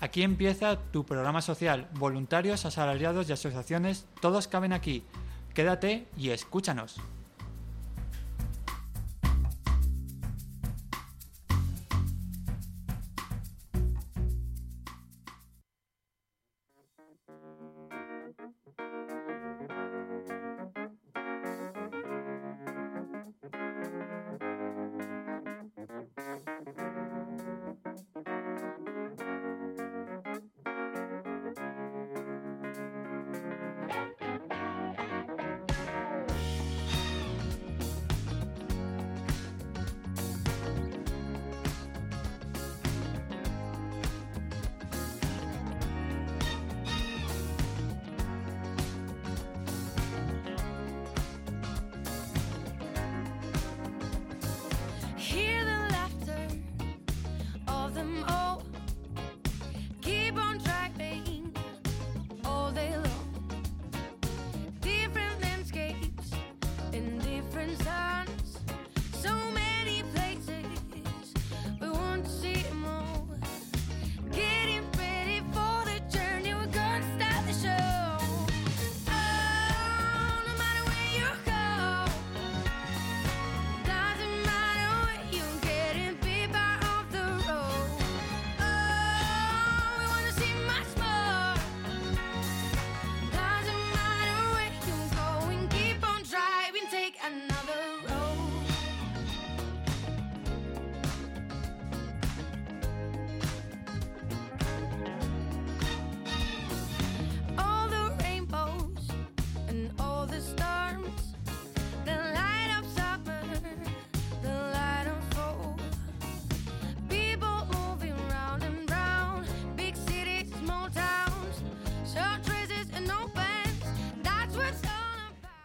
Aquí empieza tu programa social. Voluntarios, asalariados y asociaciones, todos caben aquí. Quédate y escúchanos.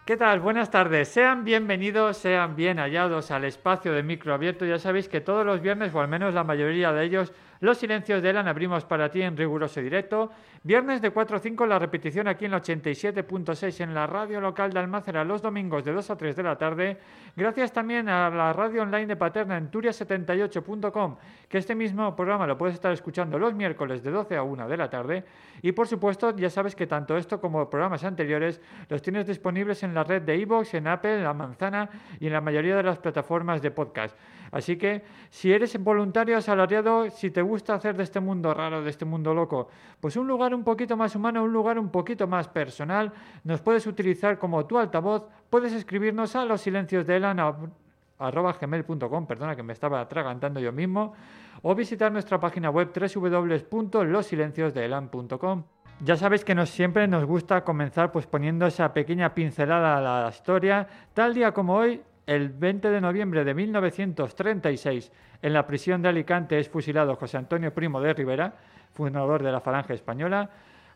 ¿Qué tal? Buenas tardes. Sean bienvenidos, sean bien hallados al espacio de micro abierto. Ya sabéis que todos los viernes, o al menos la mayoría de ellos, los silencios de Elan abrimos para ti en riguroso directo. Viernes de 4 a 5, la repetición aquí en la 87.6 en la radio local de Almácera los domingos de 2 a 3 de la tarde. Gracias también a la radio online de Paterna en turia78.com, que este mismo programa lo puedes estar escuchando los miércoles de 12 a 1 de la tarde. Y por supuesto, ya sabes que tanto esto como programas anteriores los tienes disponibles en la red de iVoox, en Apple, en La Manzana y en la mayoría de las plataformas de podcast. Así que si eres voluntario asalariado, si te gusta hacer de este mundo raro, de este mundo loco, pues un lugar un poquito más humano, un lugar un poquito más personal, nos puedes utilizar como tu altavoz, puedes escribirnos a los silencios de perdona que me estaba atragantando yo mismo, o visitar nuestra página web www.losilenciosdeelan.com. Ya sabéis que nos, siempre nos gusta comenzar pues poniendo esa pequeña pincelada a la historia. Tal día como hoy, el 20 de noviembre de 1936, en la prisión de Alicante es fusilado José Antonio Primo de Rivera, fundador de la Falange Española.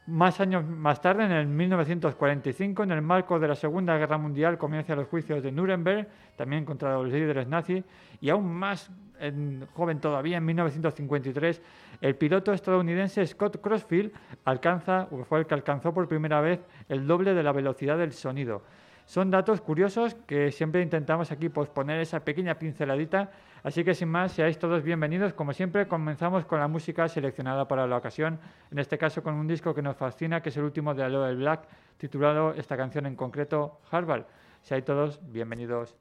Más años más tarde, en el 1945, en el marco de la Segunda Guerra Mundial, comienzan los juicios de Nuremberg, también contra los líderes nazis, y aún más en- joven todavía, en 1953, el piloto estadounidense Scott Crossfield alcanza, fue el que alcanzó por primera vez el doble de la velocidad del sonido. Son datos curiosos que siempre intentamos aquí posponer esa pequeña pinceladita, así que sin más, seáis todos bienvenidos. Como siempre, comenzamos con la música seleccionada para la ocasión, en este caso con un disco que nos fascina, que es el último de Aloe Black, titulado esta canción en concreto, Harvard. Seáis todos bienvenidos.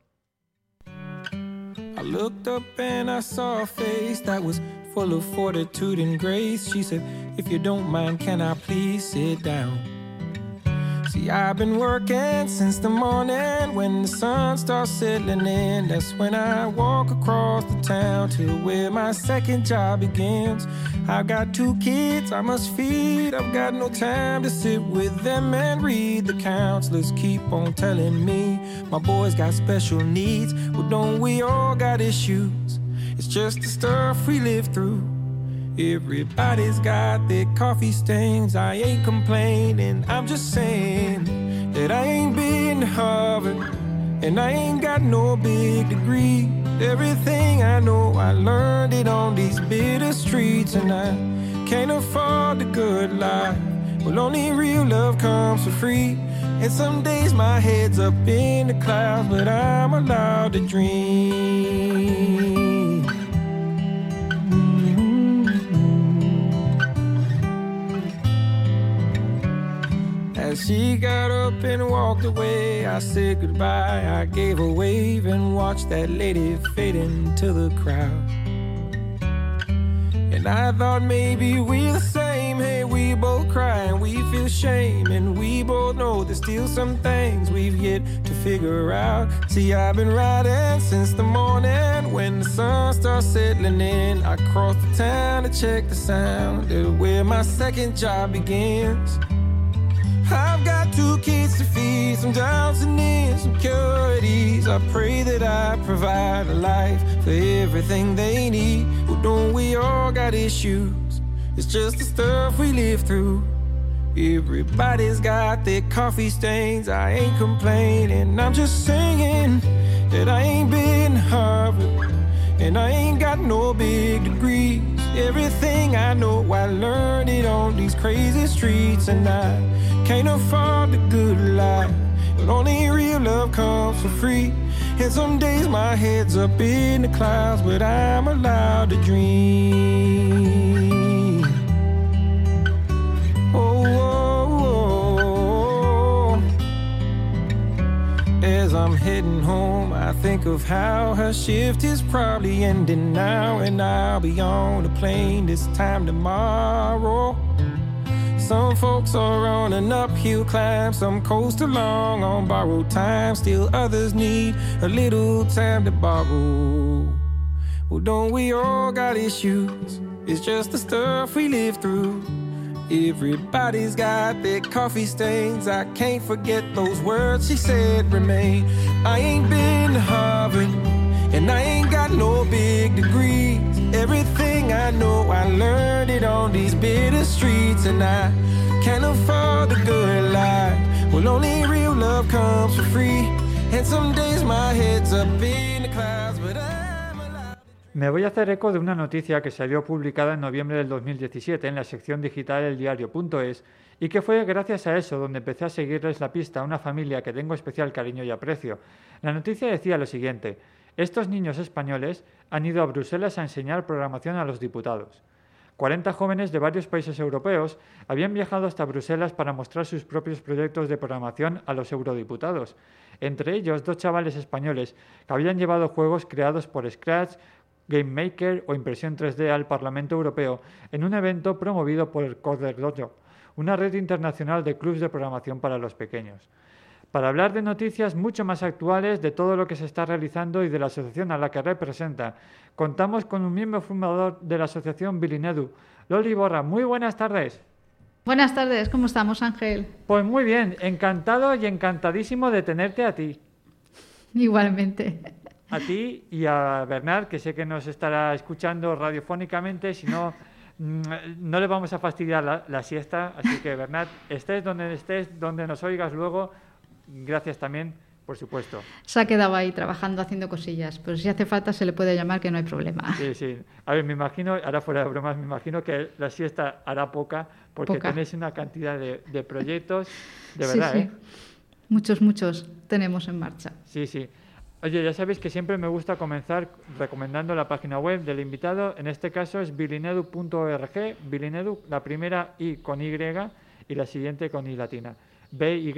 I looked up and I saw a face that was full of fortitude and grace. She said, If you don't mind, can I please sit down? See, I've been working since the morning when the sun starts settling in. That's when I walk across the town to where my second job begins. I've got two kids I must feed. I've got no time to sit with them and read. The counselors keep on telling me my boy's got special needs. Well, don't we all got issues? It's just the stuff we live through. Everybody's got their coffee stains. I ain't complaining. I'm just saying that I ain't been to Harvard and I ain't got no big degree. Everything I know, I learned it on these bitter streets, and I can't afford the good life. Well, only real love comes for free. And some days my head's up in the clouds, but I'm allowed to dream. She got up and walked away. I said goodbye. I gave a wave and watched that lady fade into the crowd. And I thought maybe we're the same. Hey, we both cry and we feel shame. And we both know there's still some things we've yet to figure out. See, I've been riding since the morning when the sun starts settling in. I cross the town to check the sound of where my second job begins. I've got two kids to feed, some downs and ins, some curities. I pray that I provide a life for everything they need. Well, don't we all got issues? It's just the stuff we live through. Everybody's got their coffee stains. I ain't complaining. I'm just saying that I ain't been Harvard and I ain't got no big degrees. Everything I know, I learned it on these crazy streets, and I can't afford the good life. But only real love comes for free. And some days my head's up in the clouds, but I'm allowed to dream. I'm heading home, I think of how her shift is probably ending now, and I'll be on a plane this time tomorrow. Some folks are on an uphill climb, some coast along on borrowed time. Still others need a little time to borrow. Well, don't we all got issues? It's just the stuff we live through. Everybody's got their coffee stains. I can't forget those words she said remain. I ain't been to Harvard, and I ain't got no big degrees. Everything I know, I learned it on these bitter streets, and I can't afford the good life. Well, only real love comes for free. And some days my head's up in the clouds. Me voy a hacer eco de una noticia que salió publicada en noviembre del 2017 en la sección digital del diario.es y que fue gracias a eso donde empecé a seguirles la pista a una familia que tengo especial cariño y aprecio. La noticia decía lo siguiente, estos niños españoles han ido a Bruselas a enseñar programación a los diputados. 40 jóvenes de varios países europeos habían viajado hasta Bruselas para mostrar sus propios proyectos de programación a los eurodiputados, entre ellos dos chavales españoles que habían llevado juegos creados por Scratch, Game Maker o impresión 3D al Parlamento Europeo en un evento promovido por el Coder Dojo, una red internacional de clubs de programación para los pequeños. Para hablar de noticias mucho más actuales de todo lo que se está realizando y de la asociación a la que representa, contamos con un miembro fundador de la asociación Bilinedu, Loli Borra. Muy buenas tardes. Buenas tardes, ¿cómo estamos, Ángel? Pues muy bien, encantado y encantadísimo de tenerte a ti. Igualmente. A ti y a Bernard, que sé que nos estará escuchando radiofónicamente, si no, mm, no le vamos a fastidiar la, la siesta. Así que, Bernard, estés donde estés, donde nos oigas luego, gracias también, por supuesto. Se ha quedado ahí trabajando, haciendo cosillas, pero si hace falta se le puede llamar que no hay problema. Sí, sí. A ver, me imagino, ahora fuera de bromas, me imagino que la siesta hará poca, porque Poca. tenéis una cantidad de, de proyectos, de Sí, verdad, sí. ¿eh? Muchos, muchos tenemos en marcha. Sí, sí. Oye, ya sabéis que siempre me gusta comenzar recomendando la página web del invitado. En este caso es bilinedu.org. Bilinedu, la primera I con Y y la siguiente con I latina. B-Y-L-I-N-E-D-U.org.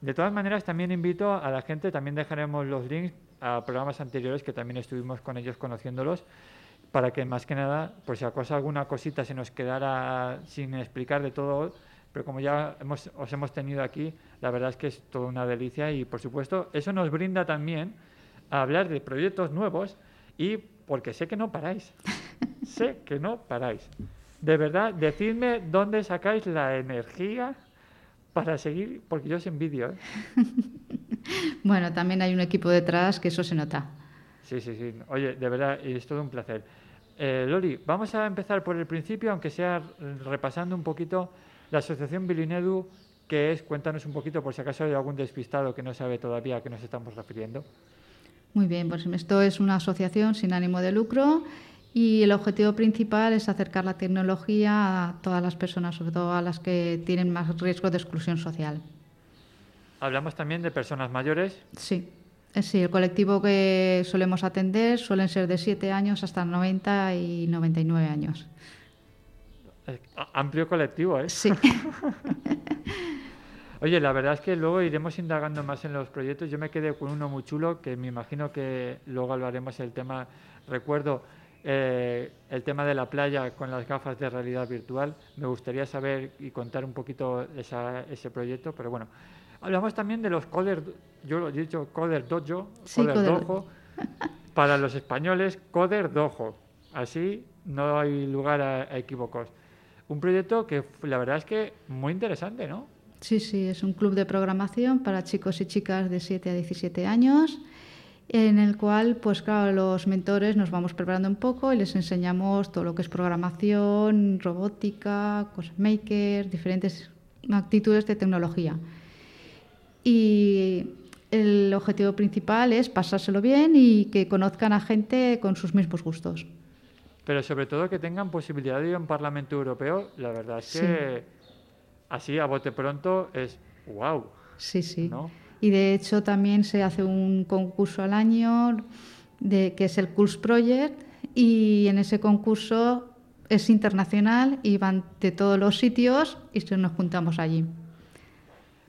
De todas maneras, también invito a la gente, también dejaremos los links a programas anteriores que también estuvimos con ellos conociéndolos, para que más que nada, por si acaso alguna cosita se nos quedara sin explicar de todo, pero como ya hemos, os hemos tenido aquí, la verdad es que es toda una delicia y por supuesto eso nos brinda también a hablar de proyectos nuevos y porque sé que no paráis, sé que no paráis. De verdad, decidme dónde sacáis la energía para seguir, porque yo os envidio. ¿eh? Bueno, también hay un equipo detrás que eso se nota. Sí, sí, sí. Oye, de verdad, es todo un placer. Eh, Loli, vamos a empezar por el principio, aunque sea repasando un poquito la asociación Bilinedu, que es, cuéntanos un poquito por si acaso hay algún despistado que no sabe todavía a qué nos estamos refiriendo. Muy bien, pues esto es una asociación sin ánimo de lucro y el objetivo principal es acercar la tecnología a todas las personas, sobre todo a las que tienen más riesgo de exclusión social. Hablamos también de personas mayores. Sí, eh, sí, el colectivo que solemos atender suelen ser de 7 años hasta 90 y 99 años. Amplio colectivo, ¿eh? Sí, Oye, la verdad es que luego iremos indagando más en los proyectos. Yo me quedé con uno muy chulo que me imagino que luego hablaremos el tema. Recuerdo eh, el tema de la playa con las gafas de realidad virtual. Me gustaría saber y contar un poquito esa- ese proyecto, pero bueno. Hablamos también de los Coder, yo lo he dicho Coder Dojo, Sí, Coder Coder Dojo, para los españoles Coder Dojo. Así no hay lugar a, a equívocos. Un proyecto que la verdad es que muy interesante, ¿no? sí, sí, es un club de programación para chicos y chicas de 7 a 17 años, en el cual, pues claro, los mentores nos vamos preparando un poco y les enseñamos todo lo que es programación, robótica, cosas maker, diferentes actitudes de tecnología. Y el objetivo principal es pasárselo bien y que conozcan a gente con sus mismos gustos. Pero sobre todo que tengan posibilidad de ir a un Parlamento Europeo, la verdad es Sí. que así a bote pronto es wow, Sí, sí. ¿no? Y de hecho también se hace un concurso al año de, que es el Curs Project y en ese concurso es internacional y van de todos los sitios y nos juntamos allí.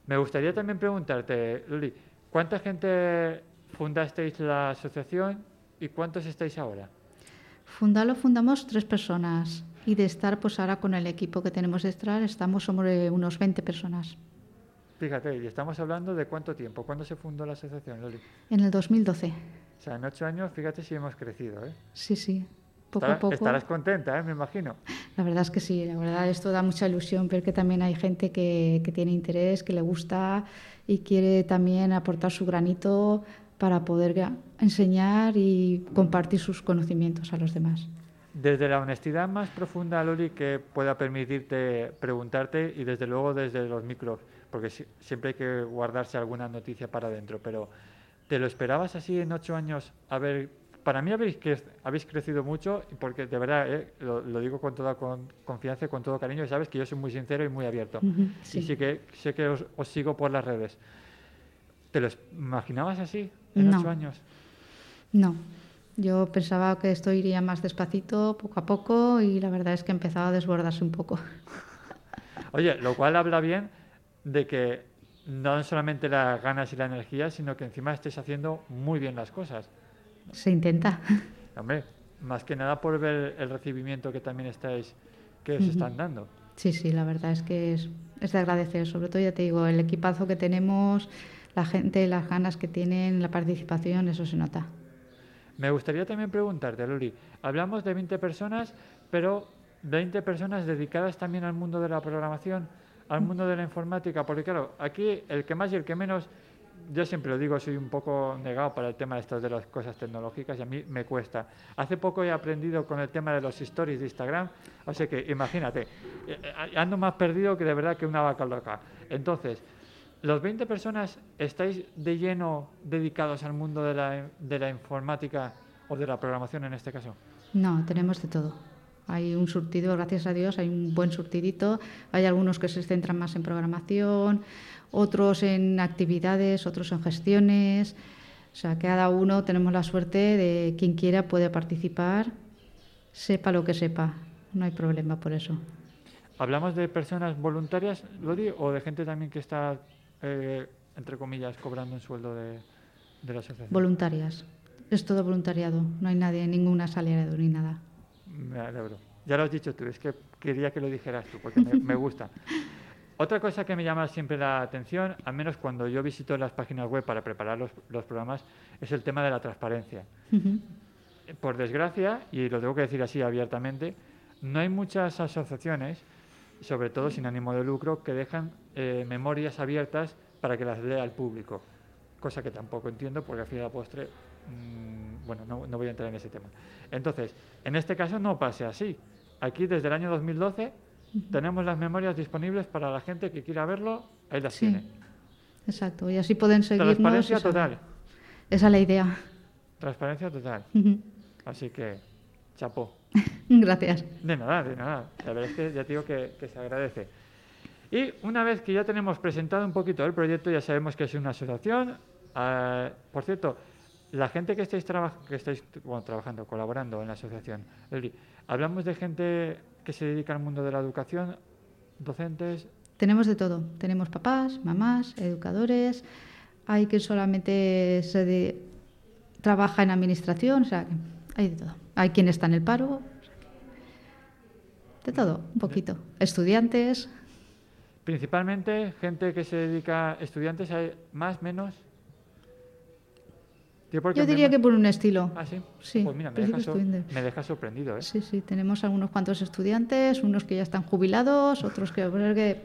Me gustaría también preguntarte, Luli, ¿cuánta gente fundasteis la asociación y cuántos estáis ahora? Fundarlo fundamos tres personas y de estar pues ahora con el equipo que tenemos detrás estamos sobre unos 20 personas. Fíjate, y estamos hablando de cuánto tiempo, ¿cuándo se fundó la asociación, Luli? En el 2012. O sea, en ocho años, fíjate si hemos crecido, ¿eh? Sí, sí. Poco Estará- a poco. Estarás contenta, ¿eh? Me imagino. La verdad es que sí, la verdad esto da mucha ilusión ver que también hay gente que, que tiene interés, que le gusta y quiere también aportar su granito para poder enseñar y compartir sus conocimientos a los demás. Desde la honestidad más profunda, Loli, que pueda permitirte preguntarte y desde luego desde los micros, porque si- siempre hay que guardarse alguna noticia para adentro, pero ¿te lo esperabas así en ocho años? A ver, para mí habéis, cre- habéis crecido mucho, porque de verdad, eh, lo, lo digo con toda con- confianza y con todo cariño, y sabes que yo soy muy sincero y muy abierto. Y sí. sí que sé que os, os sigo por las redes. ¿Te lo imaginabas así en No. ocho años? No, yo pensaba que esto iría más despacito, poco a poco y la verdad es que empezaba a desbordarse un poco. Oye, lo cual habla bien de que no solamente las ganas y la energía, sino que encima estés haciendo muy bien las cosas. Se intenta. Hombre, más que nada por ver el recibimiento que también estáis, que os están dando. Sí, sí, la verdad es que es, es de agradecer. Sobre todo, ya te digo, el equipazo que tenemos, la gente, las ganas que tienen, la participación, eso se nota. Me gustaría también preguntarte, Luli, hablamos de 20 personas, pero 20 personas dedicadas también al mundo de la programación, al mundo de la informática, porque claro, aquí el que más y el que menos, yo siempre lo digo, soy un poco negado para el tema de estas de las cosas tecnológicas y a mí me cuesta. Hace poco he aprendido con el tema de los stories de Instagram, o sea que imagínate, eh, eh, ando más perdido que de verdad que una vaca loca. Entonces, ¿Los 20 personas estáis de lleno dedicados al mundo de la, de la informática o de la programación en este caso? No, tenemos de todo. Hay un surtido, gracias a Dios, hay un buen surtidito. Hay algunos que se centran más en programación, otros en actividades, otros en gestiones. O sea, cada uno tenemos la suerte de quien quiera puede participar, sepa lo que sepa. No hay problema por eso. ¿Hablamos de personas voluntarias, Lodi, o de gente también que está, eh, entre comillas, cobrando un sueldo de, de la asociación? Voluntarias. Es todo voluntariado. No hay nadie, ningún asalariado ni nada. Me alegro. Ya lo has dicho tú, es que quería que lo dijeras tú, porque me, me gusta. Otra cosa que me llama siempre la atención, al menos cuando yo visito las páginas web para preparar los, los programas, es el tema de la transparencia. Por desgracia, y lo tengo que decir así abiertamente, no hay muchas asociaciones, sobre todo sin ánimo de lucro, que dejan eh, memorias abiertas para que las lea el público. Cosa que tampoco entiendo porque al fin y al postre, mm, bueno, no, no voy a entrar en ese tema. Entonces, en este caso no pase así. Aquí desde el año 2012 tenemos las memorias disponibles para la gente que quiera verlo, ahí las Sí. tiene. Exacto. Y así pueden seguirnos. Transparencia total. Esa es la idea. Transparencia total. Así que, chapó. Gracias. De nada, de nada. La verdad es que ya te digo que, que se agradece. Y una vez que ya tenemos presentado un poquito el proyecto, ya sabemos que es una asociación. Ah, por cierto, la gente que estáis, que estáis bueno, trabajando, colaborando en la asociación, Eli, ¿hablamos de gente que se dedica al mundo de la educación, docentes. Tenemos de todo. Tenemos papás, mamás, educadores. Hay quien solamente se de- trabaja en administración, o sea, que hay de todo. Hay quien está en el paro. De todo, un poquito. Estudiantes. Principalmente gente que se dedica, estudiantes, hay más, menos. Yo, me- diría que por un estilo. Ah, sí. Sí, Pues mira, me principio deja, so- estudiante. me deja sorprendido, ¿eh? Sí, sí, tenemos algunos cuantos estudiantes, unos que ya están jubilados, otros que, pues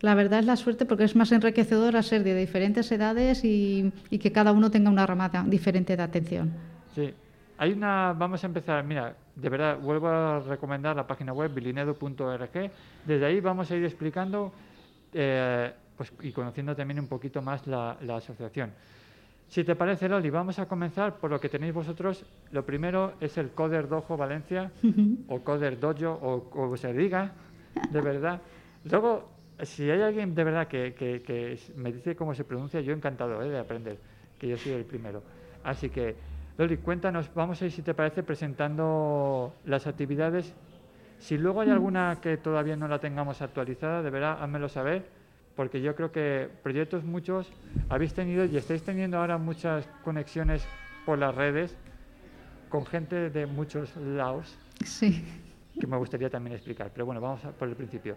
la verdad es la suerte porque es más enriquecedor a ser de diferentes edades y, y que cada uno tenga una rama de- diferente de atención. Sí. Hay una, vamos a empezar, mira, de verdad, vuelvo a recomendar la página web bilinedo.org. Desde ahí vamos a ir explicando eh, pues, y conociendo también un poquito más la, la asociación. Si te parece, Loli, vamos a comenzar por lo que tenéis vosotros. Lo primero es el Coder Dojo Valencia, o Coder Dojo, o como se diga, de verdad. Luego, si hay alguien de verdad que, que- que s- me dice cómo se pronuncia, yo encantado eh, de aprender, que yo soy el primero. Así que, Loli, cuéntanos, vamos a ir, si te parece, presentando las actividades. Si luego hay alguna que todavía no la tengamos actualizada, de verdad, házmelo saber, porque yo creo que proyectos muchos habéis tenido y estáis teniendo ahora muchas conexiones por las redes con gente de muchos lados Sí. que me gustaría también explicar. Pero bueno, vamos a por el principio.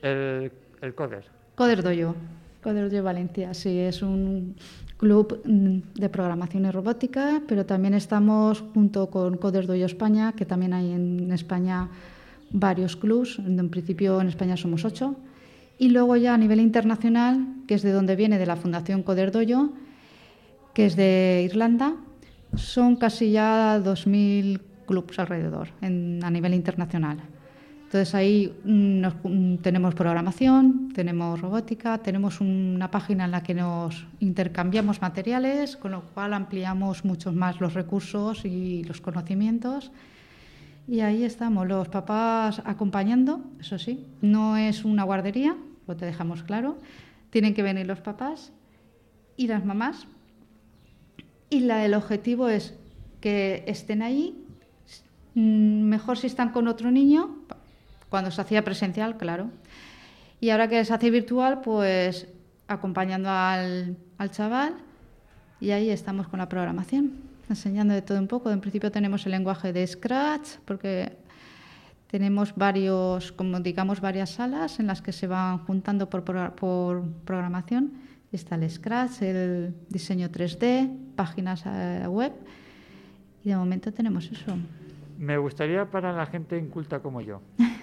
El, el Coder. Coder Dojo. Coder Dojo Valencia, sí, es un club mm, de programación y robótica, pero también estamos junto con Coder Dojo España, que también hay en España varios clubs. En principio en España somos ocho. Y luego ya a nivel internacional, que es de donde viene, de la Fundación Coder Dojo, que es de Irlanda, son casi ya 2.000 clubs alrededor en- a nivel internacional. Entonces ahí mm, mm, tenemos programación, tenemos robótica, tenemos una página en la que nos intercambiamos materiales, con lo cual ampliamos mucho más los recursos y los conocimientos. Y ahí estamos, los papás acompañando, eso sí, no es una guardería, lo te dejamos claro, tienen que venir los papás y las mamás. Y la, el objetivo es que estén ahí, mm, mejor si están con otro niño, cuando se hacía presencial, claro. Y ahora que se hace virtual, pues acompañando al, al chaval y ahí estamos con la programación, enseñando de todo un poco. En principio tenemos el lenguaje de Scratch, porque tenemos varios, como digamos, varias salas en las que se van juntando por, por programación. Está el Scratch, el diseño 3D, páginas eh, web. Y de momento tenemos eso. Me gustaría para la gente inculta como yo.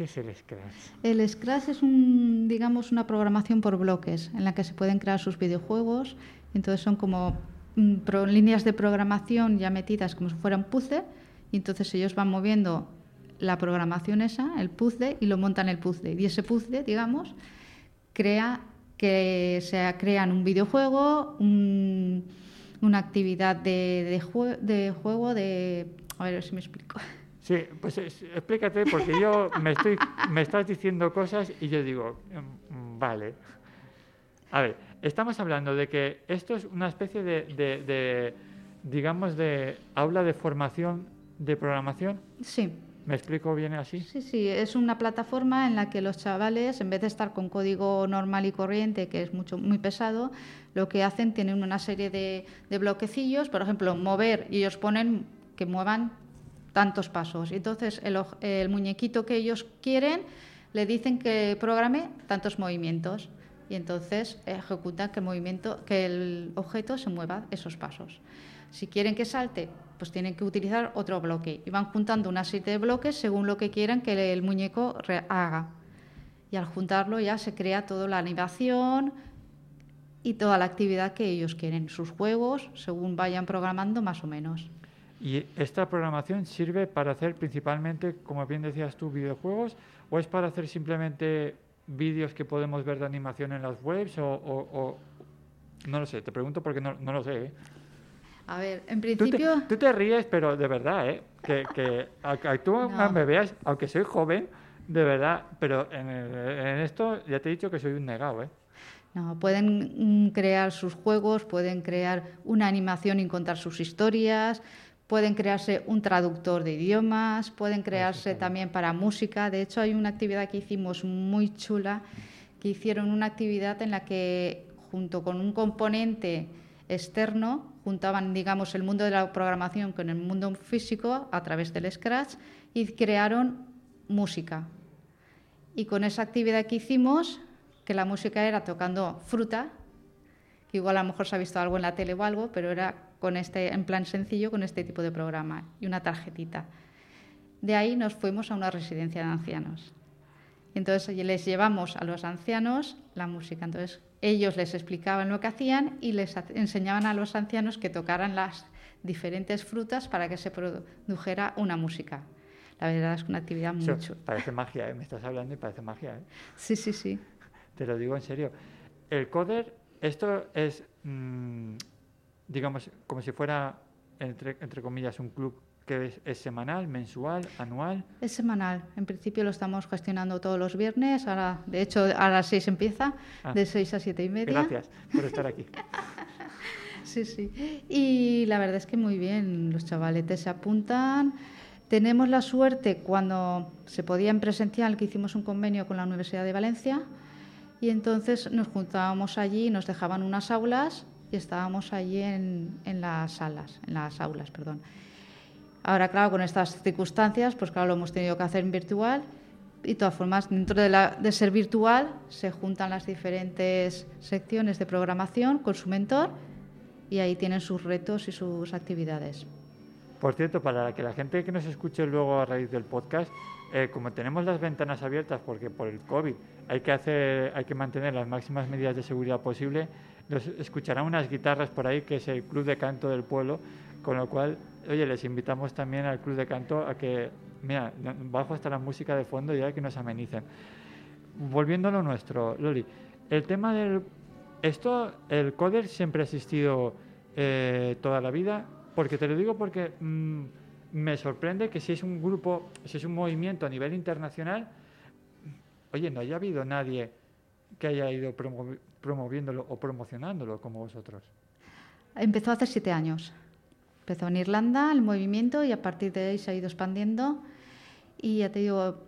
¿Qué es el Scratch? El Scratch es un, digamos, una programación por bloques en la que se pueden crear sus videojuegos. Entonces son como mm, líneas de programación ya metidas como si fueran puzzle. Y entonces ellos van moviendo la programación esa, el puzzle, y lo montan el puzzle. Y ese puzzle, digamos, crea que se crean un videojuego, un- una actividad de, de juego, de... A ver si me explico. Sí, pues es- explícate, porque yo me, estoy, me estás diciendo cosas y yo digo, mm, vale. A ver, estamos hablando de que esto es una especie de, de- de, digamos, de aula de formación de programación. Sí. ¿Me explico bien así? Sí, sí, es una plataforma en la que los chavales, en vez de estar con código normal y corriente, que es mucho muy pesado, lo que hacen tienen una serie de, de bloquecillos, por ejemplo, mover, y ellos ponen que muevan tantos pasos. Entonces, el, el muñequito que ellos quieren, le dicen que programe tantos movimientos. Y entonces ejecutan que el movimiento, que el objeto se mueva esos pasos. Si quieren que salte, pues tienen que utilizar otro bloque. Y van juntando una serie de bloques según lo que quieran que el muñeco haga. Y al juntarlo ya se crea toda la animación y toda la actividad que ellos quieren, sus juegos, según vayan programando más o menos. ¿Y esta programación sirve para hacer principalmente, como bien decías tú, videojuegos? ¿O es para hacer simplemente vídeos que podemos ver de animación en las webs? O, o- o- no lo sé, te pregunto porque no, no lo sé. ¿eh? A ver, en Tú te, principio... tú te ríes, pero de verdad, ¿eh? Que, que tú No. me veas, aunque soy joven, de verdad, pero en, en esto ya te he dicho que soy un negado, ¿eh? No, pueden mm, crear sus juegos, pueden crear una animación y contar sus historias, pueden crearse un traductor de idiomas, pueden crearse también para música. De hecho, hay una actividad que hicimos muy chula, que hicieron una actividad en la que junto con un componente externo juntaban, digamos, el mundo de la programación con el mundo físico a través del Scratch y crearon música. Y con esa actividad que hicimos, que la música era tocando fruta, que igual a lo mejor se ha visto algo en la tele o algo, pero era con este, en plan sencillo con este tipo de programa y una tarjetita. De ahí nos fuimos a una residencia de ancianos. Entonces les llevamos a los ancianos la música. Entonces ellos les explicaban lo que hacían y les enseñaban a los ancianos que tocaran las diferentes frutas para que se produjera una música. La verdad es una actividad muy Eso parece magia, ¿eh? Me estás hablando y parece magia, ¿eh? Sí, sí, sí. Te lo digo en serio. El coder, esto es, mm, digamos, como si fuera, entre, entre comillas, un club que es, es semanal, mensual, anual. Es semanal. En principio lo estamos gestionando todos los viernes. Ahora, de hecho, a las seis empieza, Ah. de seis a siete y media. Gracias por estar aquí. Sí, sí. Y la verdad es que muy bien, los chavaletes se apuntan. Tenemos la suerte cuando se podía en presencial que hicimos un convenio con la Universidad de Valencia y entonces nos juntábamos allí, nos dejaban unas aulas y estábamos allí en, en las salas, en las aulas, perdón. Ahora, claro, con estas circunstancias, pues claro, lo hemos tenido que hacer en virtual y de todas formas, dentro de, ser virtual, se juntan las diferentes secciones de programación con su mentor y ahí tienen sus retos y sus actividades. Por cierto, para que la gente que nos escuche luego a raíz del podcast, eh, como tenemos las ventanas abiertas porque por el COVID hay que hacer, hay que mantener las máximas medidas de seguridad posible, nos escucharán unas guitarras por ahí que es el club de canto del pueblo, con lo cual, oye, les invitamos también al club de canto a que, mira, bajo hasta la música de fondo y a que nos amenicen. Volviendo a lo nuestro, Loli, el tema del esto, el coder siempre ha existido eh, toda la vida, porque te lo digo porque mm, me sorprende que si es un grupo, si es un movimiento a nivel internacional, oye, no haya habido nadie que haya ido promoviéndolo o promocionándolo como vosotros. Empezó hace siete años. Empezó en Irlanda el movimiento y a partir de ahí se ha ido expandiendo. Y ya te digo,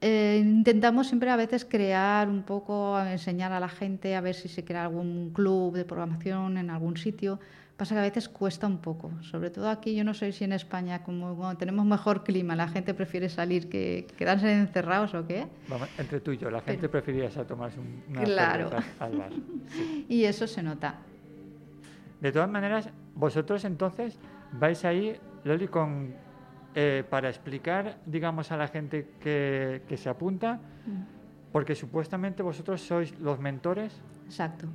eh, intentamos siempre a veces crear un poco, enseñar a la gente a ver si se crea algún club de programación en algún sitio. Pasa que a veces cuesta un poco, sobre todo aquí, yo no sé si en España, como como tenemos mejor clima, la gente prefiere salir que quedarse encerrados o qué. Vamos, entre tú y yo, la gente preferiría ir a tomarse un, una Claro. al bar. Sí. Y eso se nota. De todas maneras, vosotros entonces vais ahí, Loli, con, eh, para explicar, digamos, a la gente que, que se apunta, porque supuestamente vosotros sois los mentores. Exacto.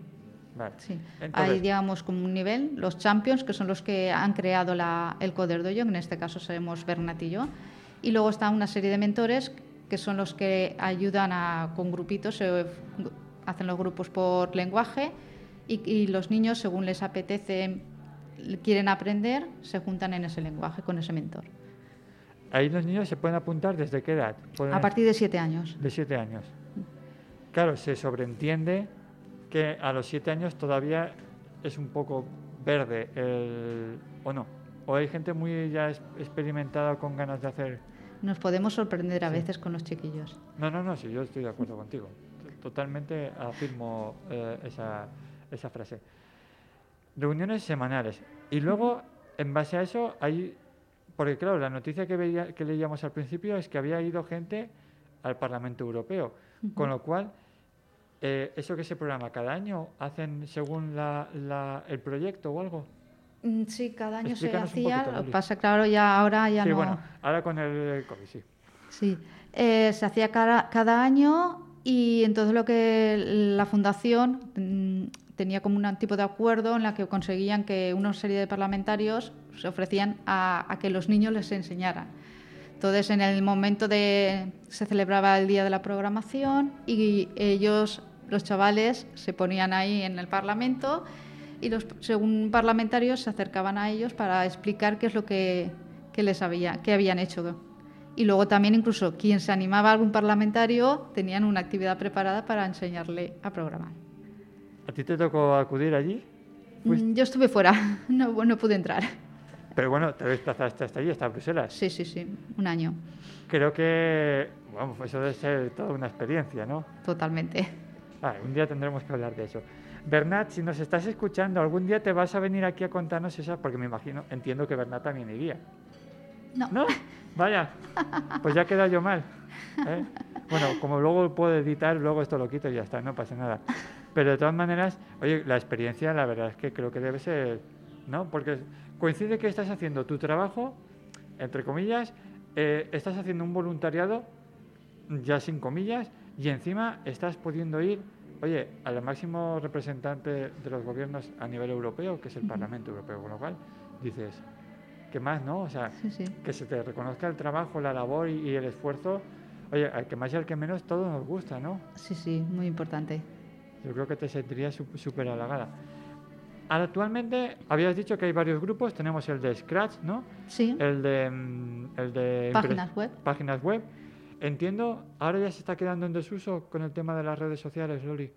Vale. Sí. Entonces- Hay, digamos, como un nivel, los champions, que son los que han creado la- el Coder Dojo, en este caso seremos Bernat y yo. Y luego está una serie de mentores, que son los que ayudan a, con grupitos, se hacen los grupos por lenguaje, y, y los niños, según les apetece, quieren aprender, se juntan en ese lenguaje con ese mentor. Ahí los niños se pueden apuntar desde qué edad? Pueden- A partir de siete años. de siete años. Claro, se sobreentiende que a los siete años todavía es un poco verde el, o no. O hay gente muy ya experimentada con ganas de hacer. Nos podemos sorprender a Sí. veces con los chiquillos. No, no, no, sí, yo estoy de acuerdo contigo. Totalmente afirmo eh, esa, esa frase. Reuniones semanales. Y luego, en base a eso, hay. Porque, claro, la noticia que, veía, que leíamos al principio es que había ido gente al Parlamento Europeo. Con lo cual, eh, ¿eso que se programa cada año? ¿Hacen según la, la- el proyecto o algo? Mm, Sí, cada año se Explícanos hacía. poquito, lo pasa, claro, ya ahora ya sí, no. bueno, ahora con el COVID, sí. Sí, eh, se hacía cada, cada año y entonces lo que la fundación mm, tenía como un tipo de acuerdo en la que conseguían que una serie de parlamentarios se ofrecían a, a que los niños les enseñaran. Entonces, en el momento de se celebraba el día de la programación y ellos, los chavales, se ponían ahí en el Parlamento y los según parlamentarios se acercaban a ellos para explicar qué es lo que, que les había, que habían hecho. Y luego también incluso quien se animaba a algún parlamentario tenían una actividad preparada para enseñarle a programar. ¿A ti te tocó acudir allí? Fuiste- Mm, Yo estuve fuera, no, no pude entrar. Pero bueno, te desplazaste hasta allí, hasta Bruselas. Sí, sí, sí, un año, Creo que, vamos, eso debe ser toda una experiencia, ¿no? totalmente. Ah, un día tendremos que hablar de eso. Bernat, si nos estás escuchando, algún día te vas a venir aquí a contarnos esa, porque me imagino, entiendo que Bernat también iría. No, ¿No? Vaya, pues ya queda yo mal. ¿eh? Bueno, como luego puedo editar, luego esto lo quito y ya está, no pasa nada. Pero de todas maneras, oye, la experiencia, la verdad es que creo que debe ser, ¿no? Porque coincide que estás haciendo tu trabajo, entre comillas, eh, estás haciendo un voluntariado, ya sin comillas, y encima estás pudiendo ir, oye, al máximo representante de los gobiernos a nivel europeo, que es el Parlamento Europeo, con lo cual dices, ¿qué más, no? O sea, sí, sí. que se te reconozca el trabajo, la labor y, y el esfuerzo. Oye, al que más y al que menos, todo nos gusta, ¿no? Sí, sí, muy importante. Yo creo que te sentirías súper halagada. Actualmente, habías dicho que hay varios grupos. Tenemos el de Scratch, ¿no? Sí, El de... mm, El de páginas web. Páginas web. Entiendo, ahora ya se está quedando en desuso con el tema de las redes sociales, Loli.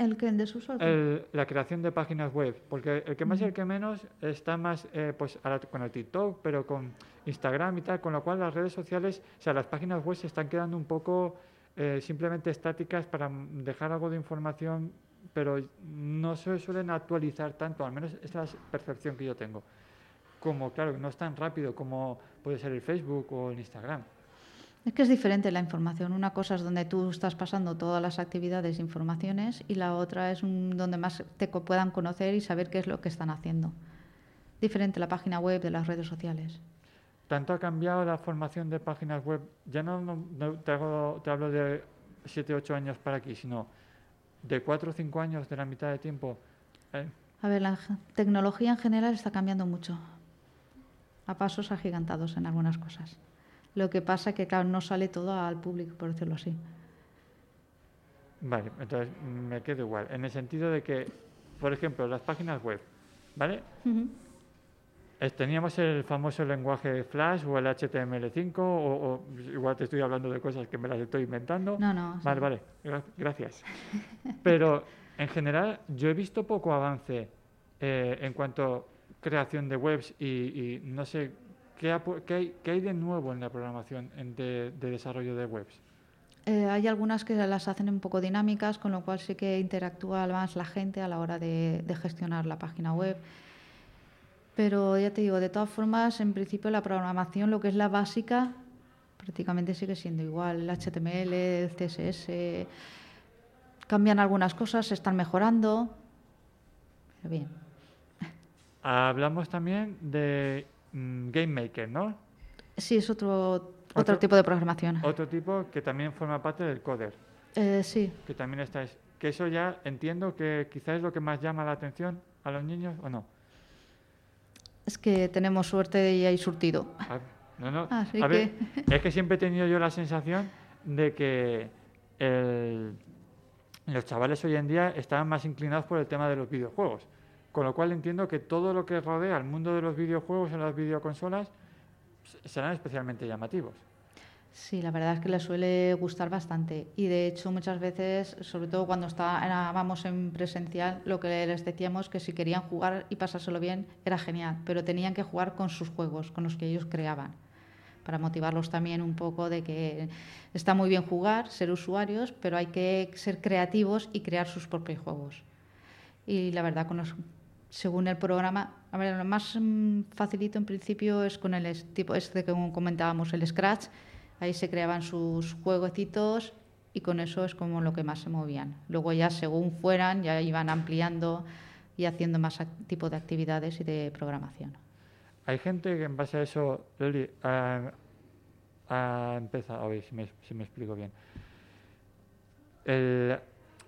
¿El que en desuso? el la creación de páginas web, porque el que más y el que menos está más eh, pues ahora con el TikTok, pero con Instagram y tal, con lo cual las redes sociales, o sea, las páginas web se están quedando un poco eh, simplemente estáticas para dejar algo de información, pero no se suelen actualizar tanto, al menos esa es la percepción que yo tengo. Como, claro, no es tan rápido como puede ser el Facebook o el Instagram. Es que es diferente la información. Una cosa es donde tú estás pasando todas las actividades e informaciones y la otra es un- donde más te puedan conocer y saber qué es lo que están haciendo. Diferente la página web de las redes sociales. Tanto ha cambiado la formación de páginas web, ya no, no- no te, hago- te hablo de 7, 8 años para aquí, sino de 4 o 5 años de la mitad de tiempo. ¿eh? A ver, la tecnología en general está cambiando mucho. A pasos agigantados en algunas cosas. Lo que pasa que, claro, no sale todo al público, por decirlo así. Vale, entonces me quedo igual. En el sentido de que, por ejemplo, las páginas web, ¿vale? Eh, Teníamos el famoso lenguaje Flash o el HTML5, o, o igual te estoy hablando de cosas que me las estoy inventando. No, no. Vale, sí. vale, gra- gracias. Pero en general yo he visto poco avance eh, en cuanto a creación de webs y, y no sé ¿qué, hay, qué hay de nuevo en la programación en de, de desarrollo de webs. Eh, hay algunas que las hacen un poco dinámicas, con lo cual sí que interactúa más la gente a la hora de, de gestionar la página web. Pero ya te digo, de todas formas, en principio la programación, lo que es la básica, prácticamente sigue siendo igual. El HTML, el CSS, cambian algunas cosas, se están mejorando. Pero bien. Hablamos también de mm, Game Maker, ¿no? Sí, es otro, otro, Otro- tipo de programación. Otro tipo que también forma parte del coder, Eh, sí, que también está... es- Que eso ya entiendo que quizás es lo que más llama la atención a los niños, ¿o no? es que tenemos suerte y hay surtido. A- No, no. Así a ver, es que siempre he tenido yo la sensación de que el- los chavales hoy en día están más inclinados por el tema de los videojuegos. Con lo cual entiendo que todo lo que rodea al mundo de los videojuegos en las videoconsolas serán especialmente llamativos. Sí, la verdad es que les suele gustar bastante. Y de hecho, muchas veces, sobre todo cuando estábamos en presencial, lo que les decíamos que si querían jugar y pasárselo bien era genial, pero tenían que jugar con sus juegos, con los que ellos creaban, para motivarlos también un poco de que está muy bien jugar, ser usuarios, pero hay que ser creativos y crear sus propios juegos. Y la verdad, con los- según el programa, a ver, lo más mm, facilito en principio es con el tipo este que comentábamos, el Scratch. Ahí se creaban sus jueguecitos y con eso es como lo que más se movían. Luego ya según fueran, ya iban ampliando y haciendo más tipo de actividades y de programación. Hay gente que en base a eso, Loli, ha, ha empezado, a ver si me, si me explico bien. El,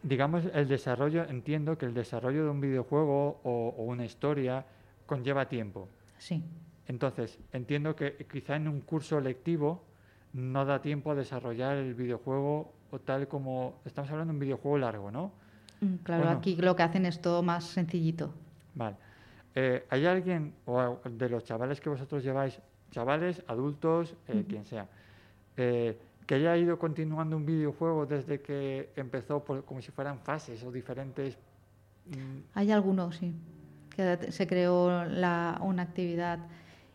digamos, el desarrollo, entiendo que el desarrollo de un videojuego o, o una historia conlleva tiempo. Sí, Entonces, entiendo que quizá en un curso lectivo no da tiempo a desarrollar el videojuego o tal como estamos hablando de un videojuego largo, ¿no? Mm, claro, Bueno. aquí lo que hacen es todo más sencillito. Vale. Eh, ¿Hay alguien o de los chavales que vosotros lleváis, chavales, adultos, eh, quien sea, eh, que haya ido continuando un videojuego desde que empezó por- como si fueran fases o diferentes... mm, Hay algunos, sí, que se creó la- una actividad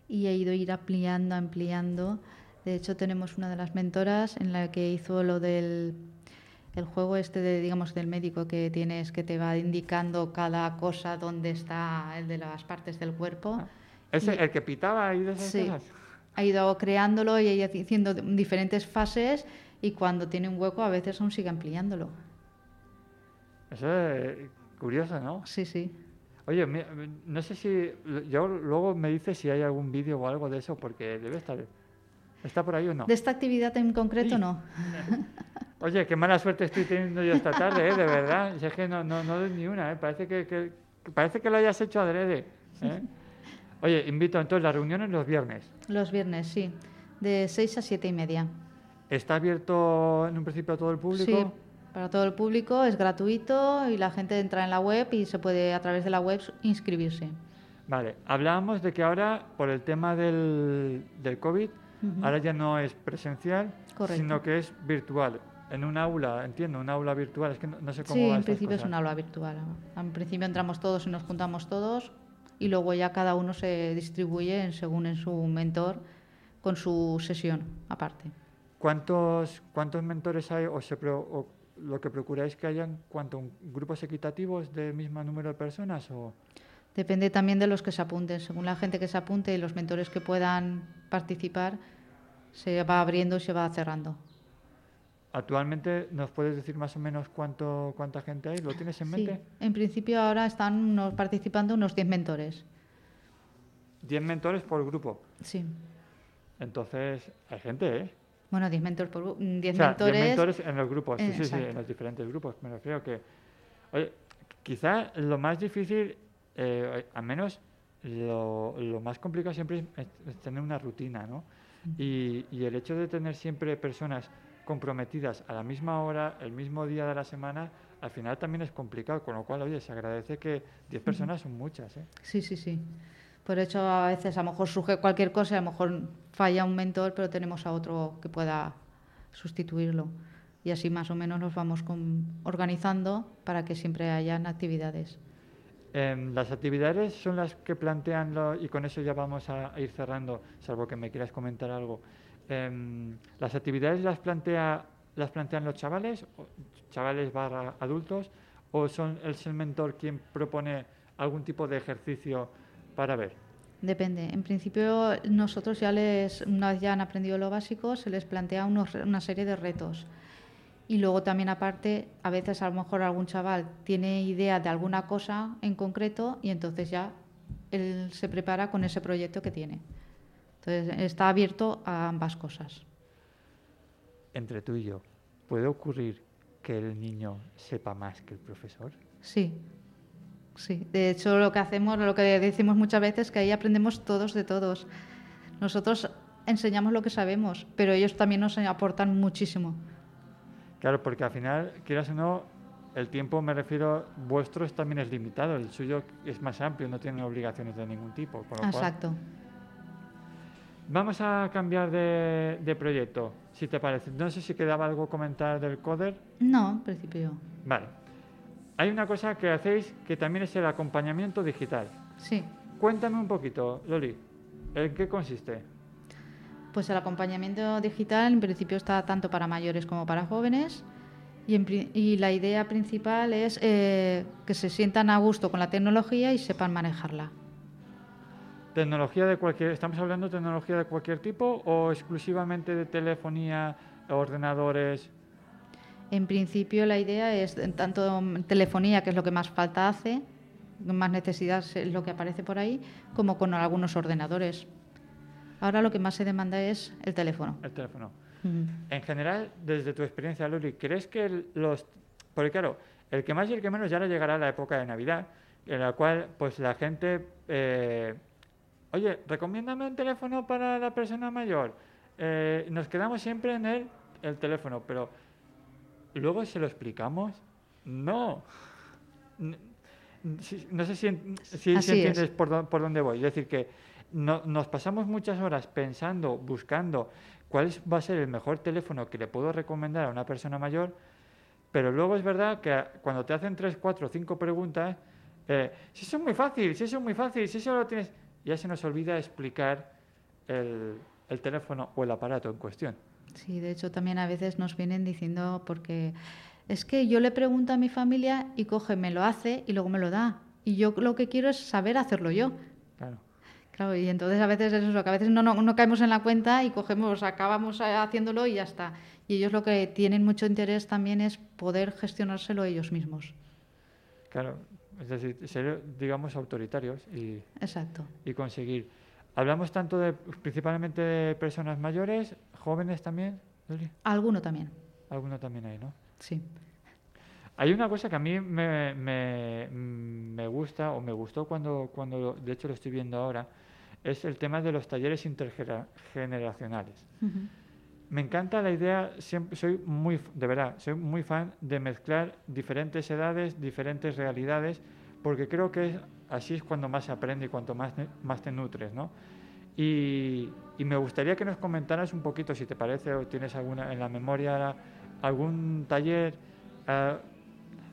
y he ido ir ampliando, ampliando. De hecho, tenemos una de las mentoras en la que hizo lo del el juego este de, digamos, del médico que tienes que te va indicando cada cosa dónde está el de las partes del cuerpo. ¿Es Y- el que pitaba ahí de esas Sí. cosas? Ha ido creándolo y ha ido haciendo diferentes fases y cuando tiene un hueco a veces aún sigue ampliándolo. Eso es curioso, ¿no? Sí, sí. Oye, no sé si. Yo luego me dices si hay algún vídeo o algo de eso, porque debe estar. ¿Está por ahí o no? De esta actividad en concreto Sí. no. Oye, qué mala suerte estoy teniendo yo esta tarde, ¿eh? De verdad. Si es que no, no, no doy ni una, ¿eh? Parece que parece que lo hayas hecho adrede. ¿eh? Oye, invito entonces las reuniones los viernes. Los viernes, sí. De 6 a 7 y media. ¿Está abierto en un principio a todo el público? Sí, para todo el público, es gratuito y la gente entra en la web y se puede a través de la web inscribirse. Vale, hablábamos de que ahora, por el tema del, del COVID, Ujú. ahora ya no es presencial, Correcto. sino que es virtual. En un aula, entiendo, un aula virtual, es que no, no sé cómo Sí, van en principio es cosas. un aula virtual. En principio entramos todos y nos juntamos todos y luego ya cada uno se distribuye en- según en su mentor con su sesión aparte. ¿Cuántos, ¿Cuántos mentores hay o, se pro- o lo que procuráis que hayan cuánto, grupos equitativos de mismo número de personas? O... Depende también de los que se apunten. Según la gente que se apunte y los mentores que puedan participar, se va abriendo y se va cerrando. Actualmente, ¿nos puedes decir más o menos cuánto, cuánta gente hay? ¿Lo tienes en Sí, mente? en principio ahora están unos- participando unos 10 mentores. 10 mentores por grupo. Sí. Entonces, hay gente, ¿eh? Bueno, 10 mentores por gru- mm, 10 O sea, 10 mentores. mentores en los grupos, sí, Eh, sí, sí, en los diferentes grupos. Me refiero que, oye, quizá lo más difícil, eh, al menos lo, lo más complicado siempre es, es- es tener una rutina, ¿no? Y, y el hecho de tener siempre personas comprometidas a la misma hora, el mismo día de la semana, al final también es complicado, con lo cual, oye, se agradece que 10 personas son muchas, ¿eh? Sí, sí, sí. Por hecho, a veces a lo mejor surge cualquier cosa, a lo mejor falla un mentor, pero tenemos a otro que pueda sustituirlo. Y así más o menos nos vamos con- organizando para que siempre hayan actividades. Em, las actividades son las que plantean, lo- y con eso ya vamos a, a ir cerrando, salvo que me quieras comentar algo. Em, ¿Las actividades las, plantea, las plantean los chavales, chavales barra adultos, o son el mentor quien propone algún tipo de ejercicio para ver? Depende. En principio, nosotros ya les, una vez ya han aprendido lo básico, se les plantea unos una serie de retos. Y luego también aparte, a veces a lo mejor algún chaval tiene idea de alguna cosa en concreto y entonces ya él se prepara con ese proyecto que tiene. Entonces está abierto a ambas cosas. Entre tú y yo, ¿puede ocurrir que el niño sepa más que el profesor? Sí, sí. De hecho, lo que hacemos, lo que decimos muchas veces, es que ahí aprendemos todos de todos. Nosotros enseñamos lo que sabemos, pero ellos también nos aportan muchísimo. Claro, porque al final, quieras o no, el tiempo, me refiero, vuestro es- también es limitado, el suyo es más amplio, no tiene obligaciones de ningún tipo. con lo cual- Exacto. Vamos a cambiar de, de proyecto, si te parece. No sé si quedaba algo comentar del coder. No, en principio. Vale. Hay una cosa que hacéis que también es el acompañamiento digital. Sí. Cuéntame un poquito, Loli, ¿en qué consiste? Pues el acompañamiento digital en principio está tanto para mayores como para jóvenes. Y, en y la idea principal es eh, que se sientan a gusto con la tecnología y sepan manejarla. ¿Tecnología de cualquier, estamos hablando de tecnología de cualquier tipo o exclusivamente de telefonía, ordenadores? En principio la idea es tanto telefonía, que es lo que más falta hace, más necesidad es lo que aparece por ahí, como con algunos ordenadores. Ahora lo que más se demanda es el teléfono. El teléfono. En general, desde tu experiencia, Loli, ¿crees que los... Porque claro, el que más y el que menos ya le llegará la época de Navidad, en la cual pues la gente... eh, Oye, recomiéndame un teléfono para la persona mayor. Eh, nos quedamos siempre en el, el teléfono, pero luego se lo explicamos. No. No sé si, si- entiendes por, por dónde voy. Es decir, que no- nos pasamos muchas horas pensando, buscando cuál va a ser el mejor teléfono que le puedo recomendar a una persona mayor, pero luego es verdad que cuando te hacen tres, cuatro, cinco preguntas, eh, si eso es muy fácil, si eso es muy fácil, si eso lo tienes, ya se nos olvida explicar el, el teléfono o el aparato en cuestión. Sí, de hecho también a veces nos vienen diciendo porque es que yo le pregunto a mi familia y coge, me lo hace y luego me lo da. Y yo lo que quiero es saber hacerlo yo. Claro. Claro, y entonces a veces es eso, que a veces no, no, no caemos en la cuenta y cogemos, acabamos eh, haciéndolo y ya está. Y ellos lo que tienen mucho interés también es poder gestionárselo ellos mismos. Claro, es decir, ser, digamos, autoritarios y, Exacto. y conseguir. Hablamos tanto de, principalmente de personas mayores, jóvenes también, Loli? Alguno también, Alguno también hay, ¿no? sí. Hay una cosa que a mí me, me, me gusta o me gustó cuando, cuando, de hecho lo estoy viendo ahora, es el tema de los talleres intergeneracionales. Ujú. Me encanta la idea, siempre, soy muy, de verdad, soy muy fan de mezclar diferentes edades, diferentes realidades, porque creo que así es cuando más se aprende y cuanto más, te nutres, ¿no? Y, me gustaría que nos comentaras un poquito, si te parece, o tienes alguna en la memoria algún taller. ah,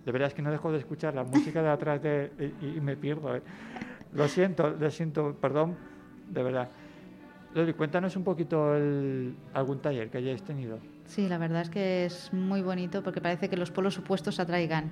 de verdad es que no dejo de escuchar la música de atrás de, y, y me pierdo. ¿eh? Lo siento, lo siento, perdón, de verdad. Loli, cuéntanos un poquito el- algún taller que hayáis tenido. Sí, la verdad es que es muy bonito porque parece que los polos opuestos se atraigan.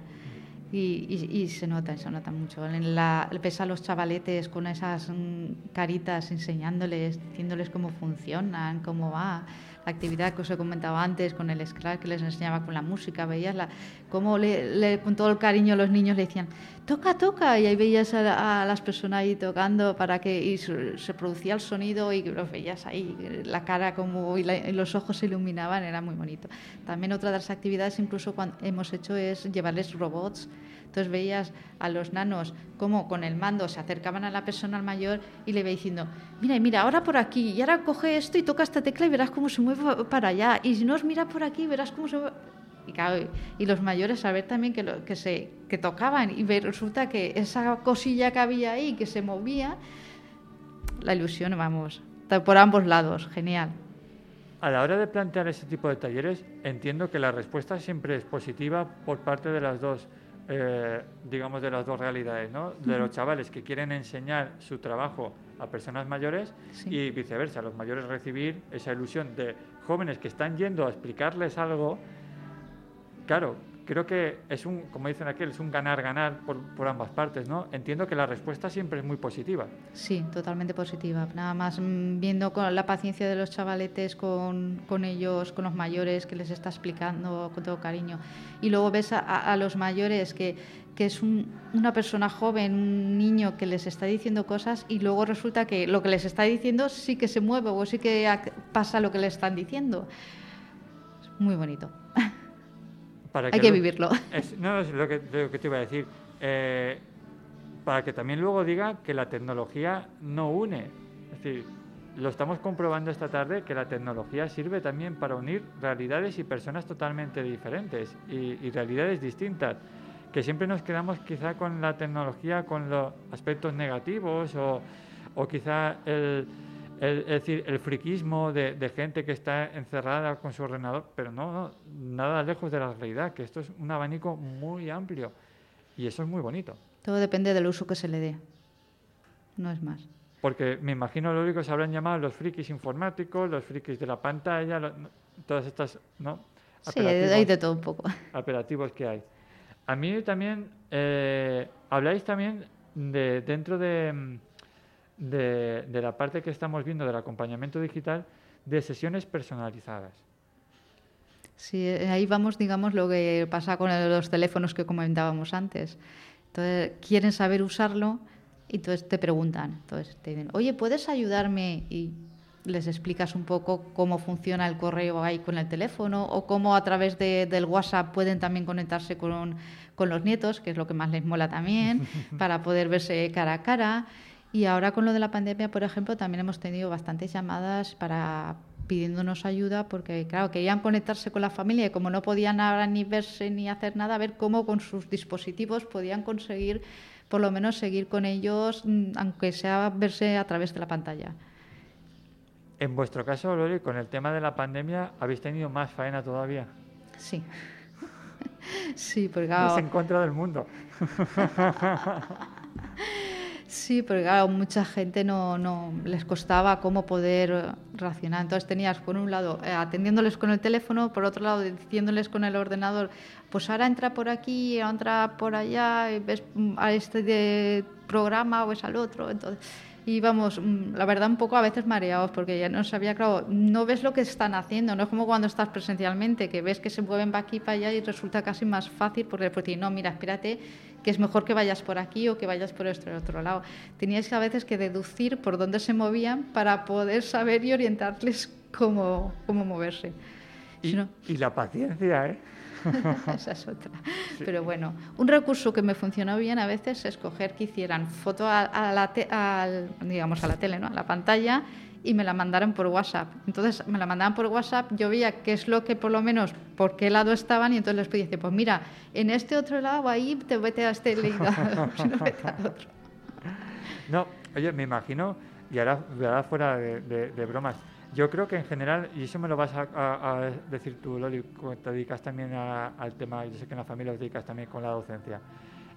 Y, y- y se nota, se nota mucho. En la, ves a los chavaletes con esas mm, caritas enseñándoles, diciéndoles cómo funcionan, cómo va. Actividad que os he comentado antes con el Scratch que les enseñaba con la música, veías la, cómo le, le- con todo el cariño los niños le decían, toca, toca, y ahí veías a, a las personas ahí tocando para que y se, se producía el sonido y los veías ahí, la cara como y, la- y los ojos se iluminaban, era muy bonito. También otra de las actividades incluso cuando hemos hecho es llevarles robots. Entonces veías a los nanos como con el mando se acercaban a la persona mayor y le iba diciendo, mira, mira, ahora por aquí, y ahora coge esto y toca esta tecla y verás cómo se mueve para allá. Y si no, mira por aquí, verás cómo se mueve. Y, claro, y los mayores a ver también que, lo- que, se, que tocaban y resulta que esa cosilla que había ahí, que se movía, la ilusión, vamos, por ambos lados, genial. A la hora de plantear ese tipo de talleres, entiendo que la respuesta siempre es positiva por parte de las dos, eh, digamos, de las dos realidades, ¿no? De los chavales que quieren enseñar su trabajo a personas mayores Sí. y viceversa, los mayores recibir esa ilusión de jóvenes que están yendo a explicarles algo. Claro, creo que es un, como dicen aquel, es un ganar-ganar por, por ambas partes, ¿no? Entiendo que la respuesta siempre es muy positiva. Sí, totalmente positiva. Nada más mm, viendo con la paciencia de los chavaletes con, con ellos, con los mayores, que les está explicando con todo cariño. Y luego ves a, a- los mayores que, que es un- una persona joven, un niño que les está diciendo cosas y luego resulta que lo que les está diciendo sí que se mueve o sí que pasa lo que le están diciendo. Es muy bonito. Para Hay que lo- vivirlo. Es, no, es lo que, lo que te iba a decir. Eh, para que también luego diga que la tecnología no une. Es decir, lo estamos comprobando esta tarde que la tecnología sirve también para unir realidades y personas totalmente diferentes y, y realidades distintas. Que siempre nos quedamos quizá con la tecnología, con los aspectos negativos o, o quizá el, el- es decir, el friquismo de, de gente que está encerrada con su ordenador, pero no, no, nada lejos de la realidad, que esto es un abanico muy amplio y eso es muy bonito. Todo depende del uso que se le dé. No es más. Porque me imagino lo único que se habrán llamado los frikis informáticos, los frikis de la pantalla, todas estas ¿no? Sí, hay de todo un poco. apelativos que hay. A mí también, eh, habláis también de dentro de, mm, de, de la parte que estamos viendo del acompañamiento digital, de sesiones personalizadas. Sí, eh, ahí vamos, digamos, lo que pasa con los teléfonos que comentábamos antes. Entonces, quieren saber usarlo y entonces te preguntan. Entonces, te dicen, oye, ¿puedes ayudarme? Y les explicas un poco cómo funciona el correo ahí con el teléfono o cómo a través de- del WhatsApp pueden también conectarse con, con los nietos, que es lo que más les mola también, para poder verse cara a cara. Y ahora con lo de la pandemia, por ejemplo, también hemos tenido bastantes llamadas para pidiéndonos ayuda porque, claro, querían conectarse con la familia y como no podían ahora ni verse ni hacer nada, a ver cómo con sus dispositivos podían conseguir por lo menos seguir con ellos, mm, aunque sea verse a través de la pantalla. En vuestro caso, Lori, con el tema de la pandemia, habéis tenido más faena todavía. Sí. sí, porque Es claro, en contra del mundo. Sí, porque claro, mucha gente no, no les costaba cómo poder racionar. Entonces tenías, por un lado, eh, atendiéndoles con el teléfono, por otro lado, diciéndoles con el ordenador, pues ahora entra por aquí, ahora entra por allá, y ves mm, a este programa o es al otro. Entonces íbamos, mm, la verdad, un poco a veces mareados, porque ya no sabía, claro, no ves lo que están haciendo, no es como cuando estás presencialmente, que ves que se mueven para aquí para allá y resulta casi más fácil, porque después decir, no, mira, espérate, que es mejor que vayas por aquí o que vayas por este otro lado. Teníais a veces que deducir por dónde se movían para poder saber y orientarles cómo, cómo moverse. Y, Si no- y la paciencia, ¿eh? Esa es otra. Pero bueno, un recurso que me funcionó bien a veces es coger que hicieran foto a, a la, te- al- digamos a la tele, ¿no? a la pantalla y me la mandaran por WhatsApp. Entonces me la mandaban por WhatsApp, yo veía qué es lo que por lo menos, por qué lado estaban y entonces les decir, pues mira, en este otro lado ahí te vete a este lado, no vete al otro. No, oye, me imagino, y ahora, ahora fuera de, de- de bromas, yo creo que en general, y eso me lo vas a, a- a decir tú, Loli, te dedicas también a- al tema, yo sé que en la familia os dedicas también con la docencia.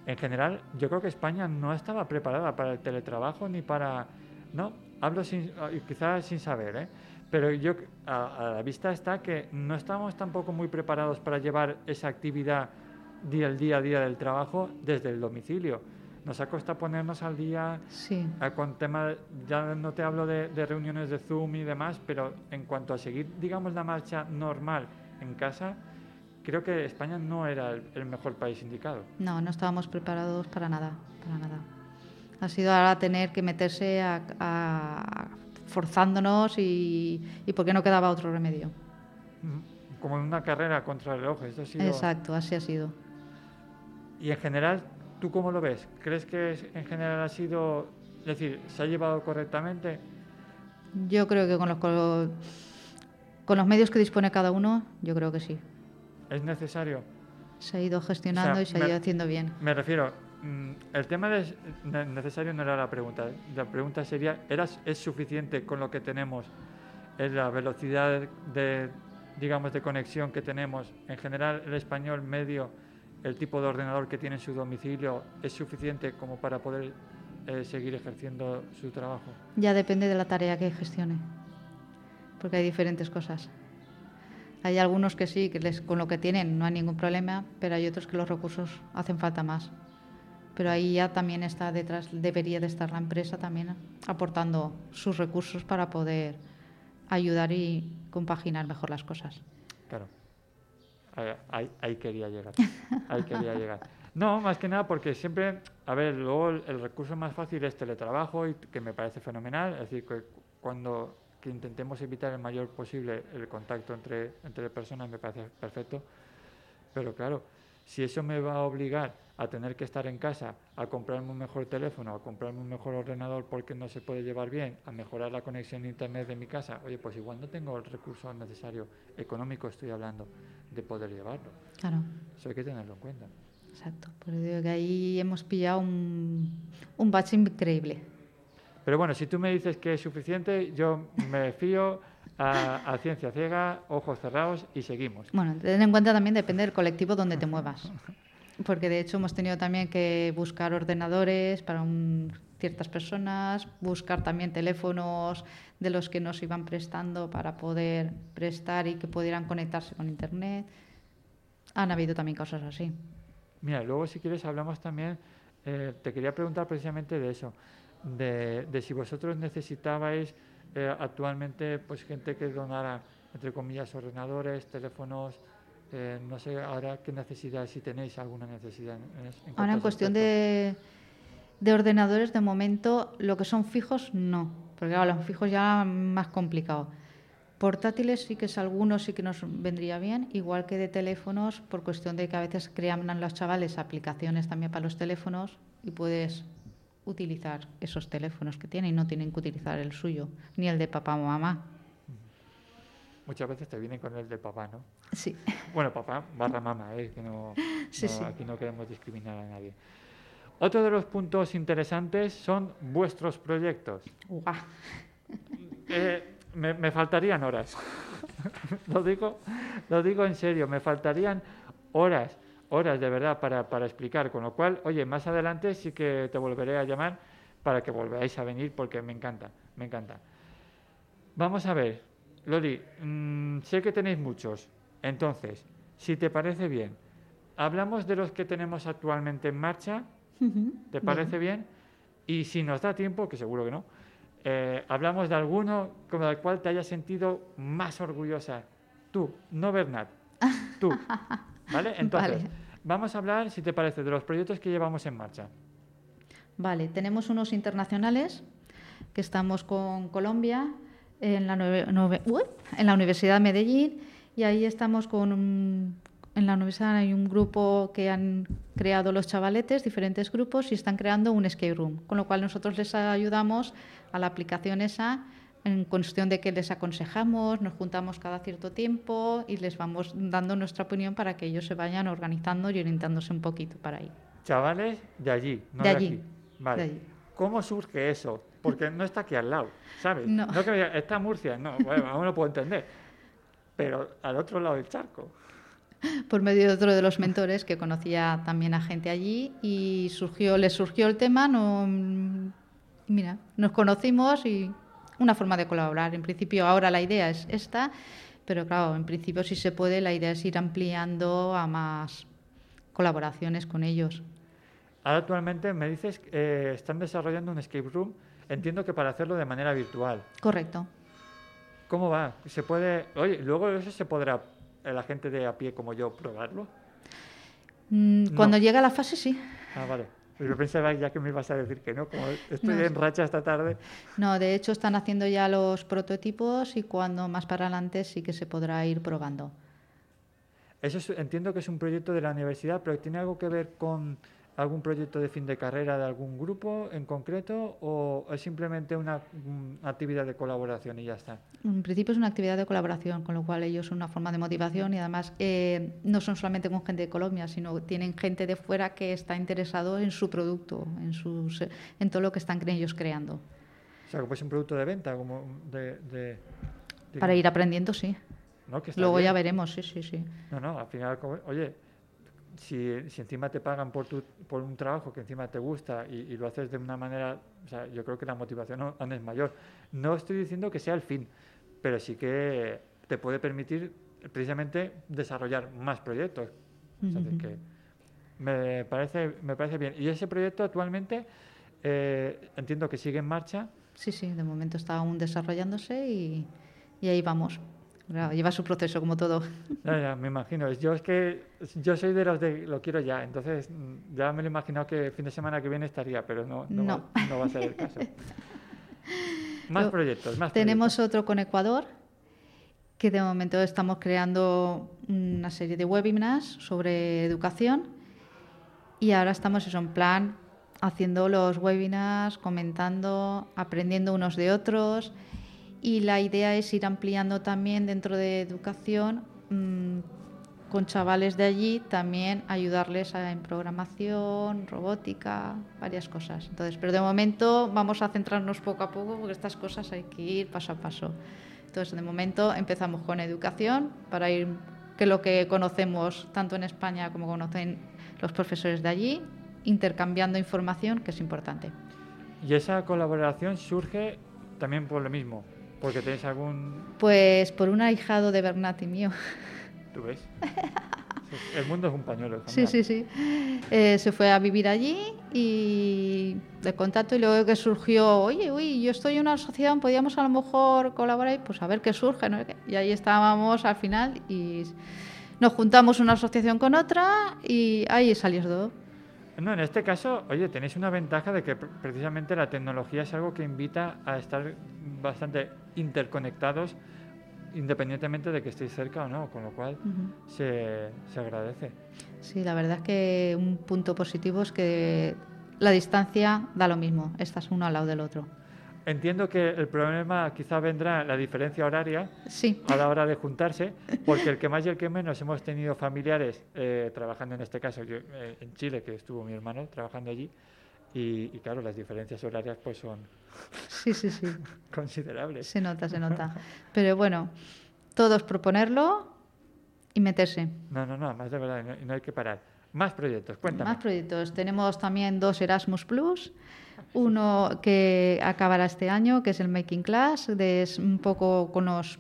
En general, yo creo que España no estaba preparada para el teletrabajo ni para... No, hablo sin, y quizás sin saber, ¿eh? Pero yo, a, a la vista está que no estamos tampoco muy preparados para llevar esa actividad día al día a día del trabajo desde el domicilio. Nos ha costado ponernos al día Sí. Ah, Con tema, ya no te hablo de, de reuniones de Zoom y demás, pero en cuanto a seguir, digamos, la marcha normal en casa, creo que España no era el, el mejor país indicado. No, no estábamos preparados para nada, para nada. Ha sido ahora tener que meterse a, a- forzándonos y, y porque no quedaba otro remedio. Como en una carrera contra el reloj. Eso ha sido... Exacto, así ha sido. Y en general, ¿tú cómo lo ves? ¿Crees que en general ha sido, es decir, se ha llevado correctamente? Yo creo que con los, con, con los medios que dispone cada uno, yo creo que sí. ¿Es necesario? Se ha ido gestionando O sea, y se ha ido haciendo bien. Me refiero, el tema de ne- necesario no era la pregunta. La pregunta sería, ¿era, ¿es suficiente con lo que tenemos? ¿Es la velocidad de, digamos, de conexión que tenemos? En general, el español medio, el tipo de ordenador que tiene en su domicilio, ¿es suficiente como para poder eh, seguir ejerciendo su trabajo? Ya depende de la tarea que gestione, porque hay diferentes cosas. Hay algunos que sí, que les, con lo que tienen no hay ningún problema, pero hay otros que los recursos hacen falta más. Pero ahí ya también está detrás, debería de estar la empresa también aportando sus recursos para poder ayudar y compaginar mejor las cosas. Claro. Ahí, quería llegar. Ahí quería llegar. No, más que nada porque siempre, a ver, luego el, el recurso más fácil es teletrabajo y que me parece fenomenal. Es decir, que cuando que intentemos evitar el mayor posible el contacto entre, entre personas me parece perfecto. Pero claro, si eso me va a obligar a tener que estar en casa, a comprarme un mejor teléfono, a comprarme un mejor ordenador porque no se puede llevar bien, a mejorar la conexión a internet de mi casa, oye, pues igual no tengo el recurso necesario, económico estoy hablando, de poder llevarlo. Claro, Eso hay que tenerlo en cuenta. exacto. Por eso digo que ahí hemos pillado un, un bache increíble. Pero bueno, si tú me dices que es suficiente, yo me fío a, a ciencia ciega, ojos cerrados y seguimos. Bueno, ten en cuenta también depende del colectivo donde te muevas. Porque de hecho hemos tenido también que buscar ordenadores para un- ciertas personas, buscar también teléfonos de los que nos iban prestando para poder prestar y que pudieran conectarse con Internet. Han habido también cosas así. Mira, luego si quieres hablamos también, eh, te quería preguntar precisamente de eso, de, de si vosotros necesitabais eh, actualmente pues gente que donara, entre comillas, ordenadores, teléfonos, eh, no sé ahora qué necesidad, si tenéis alguna necesidad. En, en Ahora en cuestión de, de ordenadores, de momento, lo que son fijos, no. Porque claro, los fijos ya más complicado. Portátiles sí que es algunos sí que nos vendría bien, igual que de teléfonos, por cuestión de que a veces crean los chavales aplicaciones también para los teléfonos y puedes utilizar esos teléfonos que tienen y no tienen que utilizar el suyo, ni el de papá o mamá. Muchas veces te vienen con el de papá, ¿no? Sí, Bueno, papá barra mamá, ¿eh? que no, Sí, no- sí. aquí no queremos discriminar a nadie. Otro de los puntos interesantes son vuestros proyectos. Guau. Eh, me, me faltarían horas. lo, digo, lo digo en serio, me faltarían horas, horas de verdad para, para explicar. Con lo cual, oye, más adelante sí que te volveré a llamar para que volváis a venir porque me encanta, me encanta. Vamos a ver, Loli, mm, sé que tenéis muchos, entonces, si te parece bien, hablamos de los que tenemos actualmente en marcha, ¿te bien. parece bien? Y si nos da tiempo, que seguro que no, eh, hablamos de alguno con el cual te hayas sentido más orgullosa. Tú, no Bernat, tú. ¿Vale? Entonces, Vale. vamos a hablar, si te parece, de los proyectos que llevamos en marcha. Vale, tenemos unos internacionales que estamos con Colombia en la, nueve- nueve- en la Universidad de Medellín y ahí estamos con un- en la universidad hay un grupo que han creado los chavaletes, diferentes grupos y están creando un escape room, con lo cual nosotros les ayudamos a la aplicación esa en cuestión de que les aconsejamos, nos juntamos cada cierto tiempo y les vamos dando nuestra opinión para que ellos se vayan organizando y orientándose un poquito para ahí. Chavales de allí, no De de, allí, aquí. Vale. de allí. ¿Cómo surge eso? Porque no está aquí al lado, ¿sabes? No. que me diga, está Murcia, no, bueno, aún lo puedo entender. Pero al otro lado del charco. por medio de otro de los mentores que conocía también a gente allí y surgió, les surgió el tema, no, mira, nos conocimos y una forma de colaborar. En principio ahora la idea es esta, pero claro, en principio si se puede la idea es ir ampliando a más colaboraciones con ellos. Ahora actualmente me dices que eh, están desarrollando un escape room, entiendo que para hacerlo de manera virtual. Correcto. ¿Cómo va? ¿Se puede, oye, luego eso se podrá la gente de a pie como yo probarlo? Mm, No. Cuando llega la fase sí. Ah, vale. Yo pensaba ya que me ibas a decir que no, como estoy No. en racha esta tarde. No, de hecho están haciendo ya los prototipos y cuando más para adelante sí que se podrá ir probando. Eso es- entiendo que es un proyecto de la universidad, pero ¿tiene algo que ver con algún proyecto de fin de carrera de algún grupo en concreto o es simplemente una mm, actividad de colaboración y ya está? En principio es una actividad de colaboración, con lo cual ellos son una forma de motivación y además eh, no son solamente con gente de Colombia, sino tienen gente de fuera que está interesado en su producto, en, sus, en todo lo que están ellos creando. O sea, que pues un producto de venta, como de... de- Para ir aprendiendo, sí. ¿no? Que Luego ya veremos, sí, sí, sí. No, no, al final, oye, si, si encima te pagan por, tu, por un trabajo que encima te gusta y, y lo haces de una manera, o sea, yo creo que la motivación aún- es mayor. No estoy diciendo que sea el fin, pero sí que te puede permitir precisamente desarrollar más proyectos. O sea, de Ujú. que me parece, me parece bien. Y ese proyecto actualmente eh, entiendo que sigue en marcha. Sí, sí, de momento está aún desarrollándose y, y ahí vamos. Lleva su proceso como todo. Ya, ya, me imagino. Yo es que yo soy de los de lo quiero ya, entonces mm, ya me lo he imaginado que el fin de semana que viene estaría, pero no, no, No. Va, no va a ser el caso. más proyectos, más Tenemos proyectos. otro con Ecuador, que de momento estamos creando una serie de webinars sobre educación y ahora estamos eso, en plan haciendo los webinars, comentando, aprendiendo unos de otros y la idea es ir ampliando también dentro de educación mm, con chavales de allí también ayudarles a- en programación, robótica, varias cosas. Entonces, pero de momento vamos a centrarnos poco a poco porque estas cosas hay que ir paso a paso. Entonces, de momento empezamos con educación para ir que lo que conocemos tanto en España como conocen los profesores de allí, intercambiando información, que es importante. Y esa colaboración surge también por lo mismo, porque tenéis algún... Pues por un ahijado de Bernat y mío. ¿Tú ves? El mundo es un pañuelo. Sí, sí, sí. Eh, se fue a vivir allí y de contacto y luego que surgió, oye, uy, yo estoy en una asociación, podíamos a lo mejor colaborar y pues a ver qué surge. ¿no? Y ahí estábamos al final y nos juntamos una asociación con otra y ahí salió todo. No, en este caso, oye, tenéis una ventaja de que pre- precisamente la tecnología es algo que invita a estar bastante interconectados independientemente de que estéis cerca o no, con lo cual Ujú. se, se agradece. Sí, la verdad es que un punto positivo es que la distancia da lo mismo, estás uno al lado del otro. Entiendo que el problema quizá vendrá la diferencia horaria Sí, a la hora de juntarse, porque el que más y el que menos hemos tenido familiares eh, trabajando en este caso, yo, eh, en Chile, que estuvo mi hermano trabajando allí, y, y claro, las diferencias horarias pues son sí, sí, sí. considerables. Se nota, se nota. Pero bueno, todos proponerlo y meterse. No, no, no, más de verdad, no, no hay que parar. Más proyectos, cuéntame. Más proyectos. Tenemos también dos Erasmus Plus. Uno que acabará este año, que es el Making Class, de es un poco con los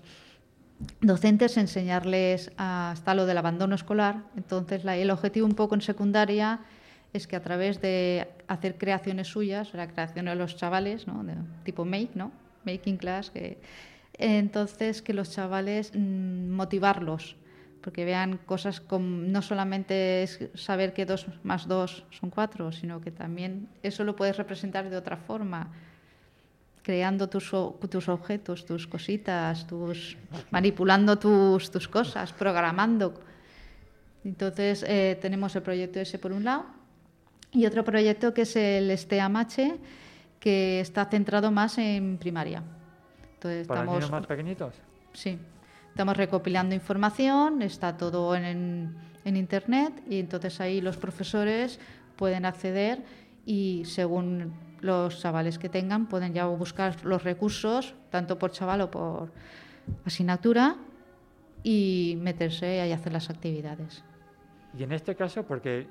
docentes enseñarles hasta lo del abandono escolar. Entonces, la- el objetivo un poco en secundaria es que a través de hacer creaciones suyas, la creación de los chavales, ¿no? de tipo make, ¿no? Making class, que entonces que los chavales mm, motivarlos, porque vean cosas como no solamente es saber que dos más dos son cuatro, sino que también eso lo puedes representar de otra forma creando tus, tus objetos, tus cositas, tus, manipulando tus, tus cosas, programando. Entonces eh, tenemos el proyecto ese por un lado y otro proyecto que es el STEAMACHE, que está centrado más en primaria. Entonces ¿Para estamos, niños más pequeñitos? sí, estamos recopilando información, está todo en, en internet y entonces ahí los profesores pueden acceder y según los chavales que tengan pueden ya buscar los recursos, tanto por chaval o por asignatura, y meterse y hacer las actividades. Y en este caso, porque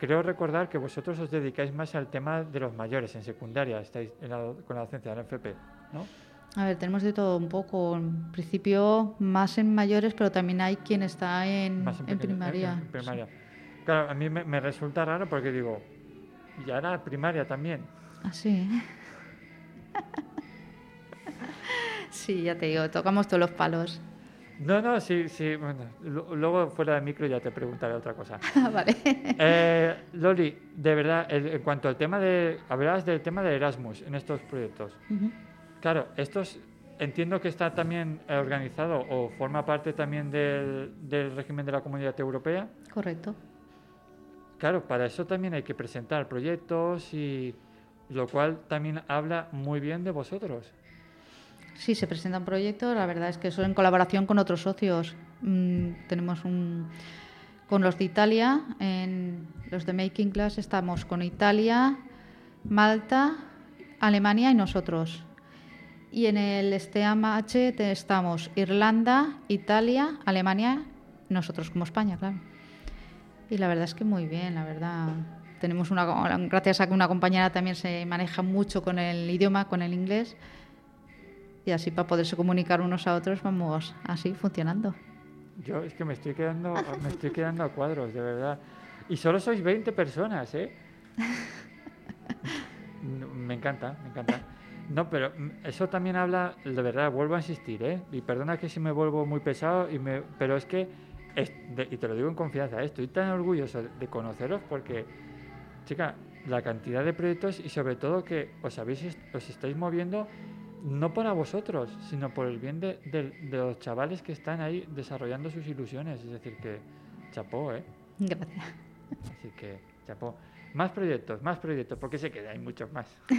creo recordar que vosotros os dedicáis más al tema de los mayores en secundaria, estáis en la- con la docencia del FP, ¿no? A ver, tenemos de todo un poco. En principio, más en mayores, pero también hay quien está en, en pequeño- primaria. en primaria. Claro, a mí me, me resulta raro porque digo, y ahora primaria también. Así. sí, ya te digo, tocamos todos los palos. No, no, sí, sí. Bueno, luego fuera de micro ya te preguntaré otra cosa. vale. Eh, Loli, de verdad, el- en cuanto al tema de. Hablabas del tema de Erasmus en estos proyectos. Claro, estos entiendo que está también organizado o forma parte también del, del régimen de la Comunidad Europea. Correcto. Claro, para eso también hay que presentar proyectos y lo cual también habla muy bien de vosotros. Sí, se presentan proyectos. La verdad es que eso en colaboración con otros socios. Mm, tenemos un. Con los de Italia, en los de Making Class, estamos con Italia, Malta, Alemania y nosotros. Y en el STEAMH te- estamos Irlanda, Italia, Alemania, nosotros como España, claro. Y la verdad es que muy bien, la verdad. Tenemos una, gracias a que una compañera también se maneja mucho con el idioma, con el inglés, y así para poderse comunicar unos a otros vamos así funcionando. Yo es que me estoy quedando, me estoy quedando a cuadros, de verdad. Y solo sois 20 personas, ¿eh? Me encanta, me encanta. No, pero eso también habla, de verdad, vuelvo a insistir, ¿eh? Y perdona que si me vuelvo muy pesado, y me, pero es que, es- de- y te lo digo en confianza, ¿eh? estoy tan orgulloso de conoceros porque, chica, la cantidad de proyectos y sobre todo que os, habéis, os estáis moviendo no para vosotros, sino por el bien de, de- de los chavales que están ahí desarrollando sus ilusiones. Es decir, que chapó, ¿eh? Gracias. Así que chapó. Más proyectos, más proyectos, porque sé que hay muchos más.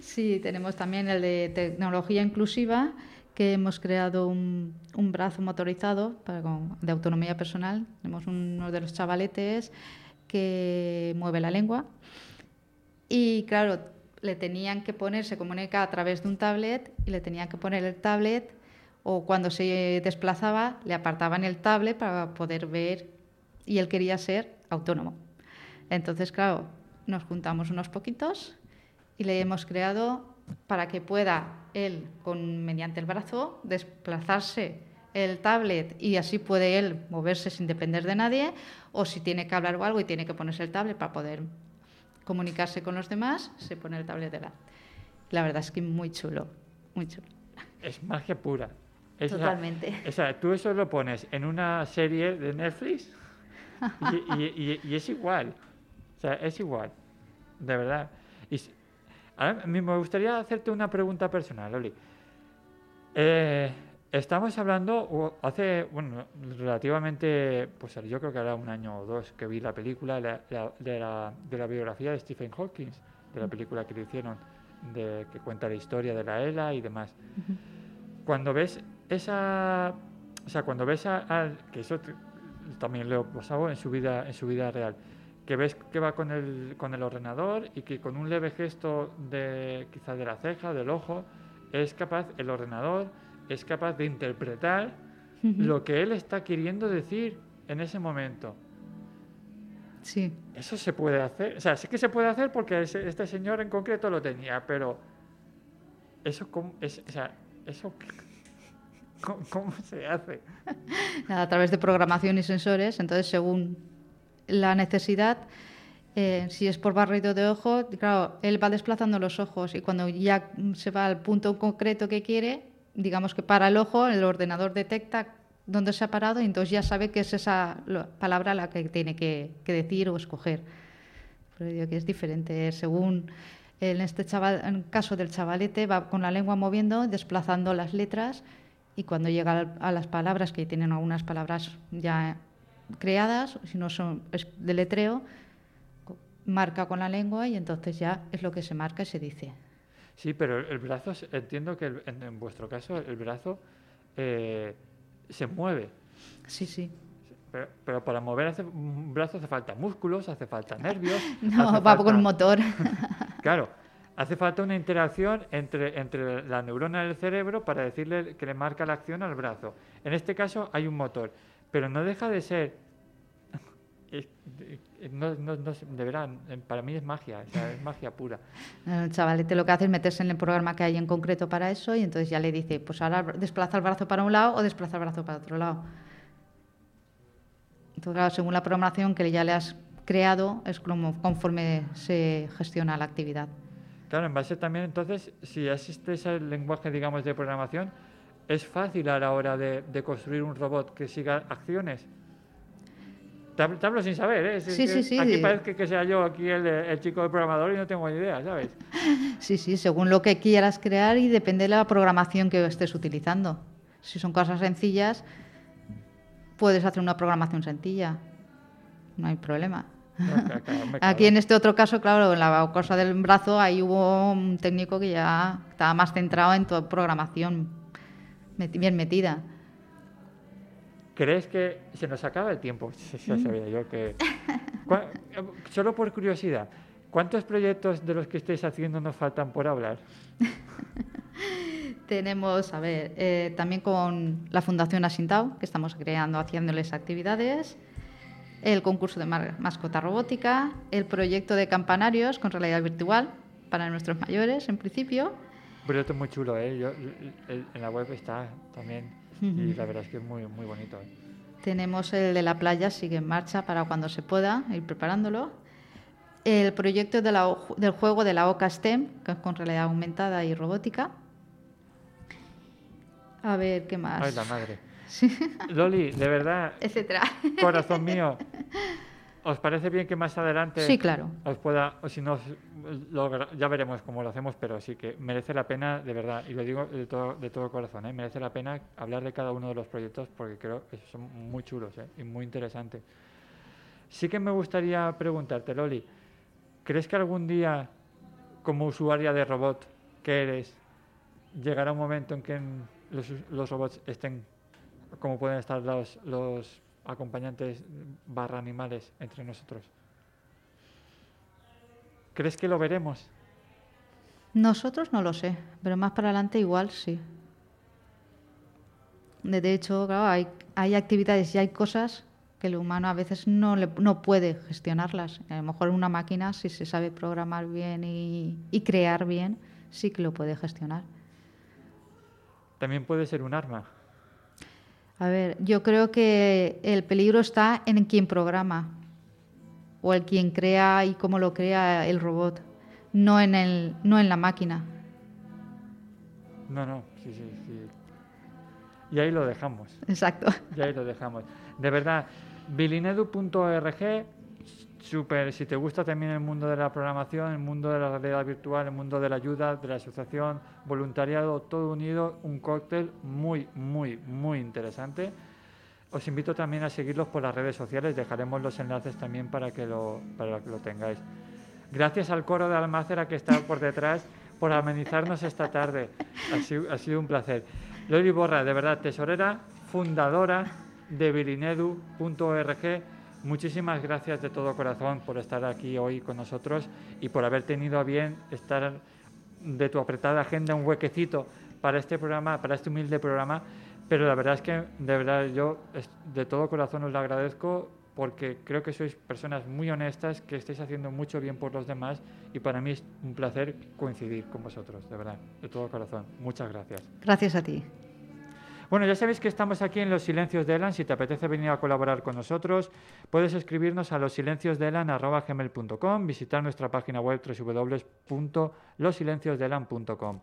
Sí, tenemos también el de tecnología inclusiva, que hemos creado un, un brazo motorizado para, con- de autonomía personal. Tenemos uno de los chavaletes que mueve la lengua. Y claro, le tenían que poner, se comunica a través de un tablet y le tenían que poner el tablet o cuando se desplazaba le apartaban el tablet para poder ver y él quería ser autónomo. Entonces, claro, nos juntamos unos poquitos y le hemos creado para que pueda él, con, mediante el brazo, desplazarse el tablet y así puede él moverse sin depender de nadie, o si tiene que hablar o algo y tiene que ponerse el tablet para poder comunicarse con los demás, se pone el tablet de la. Verdad es que muy chulo, muy chulo. Es magia pura. Es Totalmente. o sea, tú eso lo pones en una serie de Netflix y, y- y- y es igual. O sea, es igual. De verdad. Y ahora, mí me gustaría hacerte una pregunta personal, Oli. Eh, estamos hablando hace, bueno, relativamente, pues yo creo que era un año o dos que vi la película la- la- de, la, de la biografía de Stephen Hawking, de la película que le hicieron, de, que cuenta la historia de la ELA y demás. Cuando ves esa o sea cuando ves a, a- que eso también lo he pasado en su vida en su vida real que ves que va con el con el ordenador y que con un leve gesto de quizás de la ceja del ojo es capaz el ordenador es capaz de interpretar lo que él está queriendo decir en ese momento Sí. Eso se puede hacer. O sea, sí que se puede hacer porque ese- este señor en concreto lo tenía, pero eso cómo, es, o sea, eso ¿cómo, cómo se hace? Nada, a través de programación y sensores. Entonces, según la necesidad, eh, si es por barrido de ojo, claro, él va desplazando los ojos y cuando ya se va al punto concreto que quiere, digamos que para el ojo, el ordenador detecta dónde se ha parado y entonces ya sabe que es esa palabra la que tiene que, que decir o escoger. Pero digo que es diferente, según en este chaval, en el caso del chavalete, va con la lengua moviendo, desplazando las letras y cuando llega a las palabras, que tienen algunas palabras ya creadas, si no son de letreo, marca con la lengua y entonces ya es lo que se marca y se dice. Sí, pero el brazo, entiendo que el- en, en vuestro caso el brazo eh, se mueve. Sí, sí. Pero, pero para mover hace- un brazo hace falta músculos, hace falta nervios. No, va con falta- motor. Claro, hace falta una interacción entre, entre la neurona del cerebro para decirle que le marca la acción al brazo. En este caso hay un motor, pero no deja de ser. Es- no- no- no de verdad, para mí es magia, o sea, es magia pura. El chavalete lo que hace es meterse en el programa que hay en concreto para eso y entonces ya le dice, pues ahora desplaza el brazo para un lado o desplaza el brazo para otro lado. Entonces, claro, según la programación que ya le has creado, es como conforme se gestiona la actividad. Claro, en base también, entonces, si existe ese lenguaje, digamos, de programación, es fácil a la hora de, de construir un robot que siga acciones. Te hablo, sin saber, ¿eh? Sí, que sí, sí. Aquí parece que sea yo aquí el, el chico del programador y no tengo ni idea, ¿sabes? Sí, sí, según lo que quieras crear y depende de la programación que estés utilizando. Si son cosas sencillas, puedes hacer una programación sencilla. No hay problema. Aquí en este otro caso, claro, en la cosa del brazo, ahí hubo un técnico que ya estaba más centrado en toda programación bien metida. ¿Crees que se nos acaba el tiempo? Sí, ya sabía yo que... Eh, Solo por curiosidad, ¿cuántos proyectos de los que estáis haciendo nos faltan por hablar? Tenemos, a ver, eh, también con la Fundación Asintao, que estamos creando, haciéndoles actividades, el concurso de mascota robótica, el proyecto de campanarios con realidad virtual para nuestros mayores, en principio. Un proyecto muy chulo, ¿eh? Yo- en la web está también y la verdad es que es muy, muy bonito. ¿eh? Tenemos el de la playa, sigue en marcha para cuando se pueda, ir preparándolo. El proyecto de la del juego de la OCA STEM, que es con realidad aumentada y robótica. A ver, ¿qué más? Ay, la madre. Loli, de verdad, Etcétera. corazón mío, ¿os parece bien que más adelante Sí, claro. os pueda, o si no, lo ya veremos cómo lo hacemos, pero sí que merece la pena, de verdad, y lo digo de todo, de todo corazón, ¿eh? merece la pena hablar de cada uno de los proyectos porque creo que son muy chulos ¿eh? y muy interesantes. Sí que me gustaría preguntarte, Loli, ¿crees que algún día, como usuaria de robot que eres, llegará un momento en que los robots estén como pueden estar los, los acompañantes barra animales entre nosotros? ¿Crees que lo veremos? Nosotros no lo sé, pero más para adelante igual sí. De hecho, claro, hay, hay actividades y hay cosas que el humano a veces no, le- no puede gestionarlas. A lo mejor una máquina, si se sabe programar bien y, y crear bien, sí que lo puede gestionar. También puede ser un arma. A ver, yo creo que el peligro está en quien programa o el quien crea y cómo lo crea el robot, no en, el, no en la máquina. No, no, sí, sí, sí. Y ahí lo dejamos. Exacto. Y ahí lo dejamos. De verdad, bilinedu.org, súper, si te gusta también el mundo de la programación, el mundo de la realidad virtual, el mundo de la ayuda, de la asociación, voluntariado, todo unido, un cóctel muy, muy, muy interesante. Os invito también a seguirlos por las redes sociales, dejaremos los enlaces también para que lo, para que lo tengáis. Gracias al coro de Almácera que está por detrás por amenizarnos esta tarde. Ha sido, ha sido un placer. Loli Borra, de verdad, tesorera, fundadora de bilinedu.org. Muchísimas gracias de todo corazón por estar aquí hoy con nosotros y por haber tenido a bien estar de tu apretada agenda un huequecito para este programa, para este humilde programa. Pero la verdad es que, de verdad, yo de todo corazón os lo agradezco porque creo que sois personas muy honestas, que estáis haciendo mucho bien por los demás y para mí es un placer coincidir con vosotros, de verdad, de todo corazón. Muchas gracias. Gracias a ti. Bueno, ya sabéis que estamos aquí en Los Silencios de Elan. Si te apetece venir a colaborar con nosotros, puedes escribirnos a losilenciosdeelan.com, visitar nuestra página web www.losilenciosdeelan.com.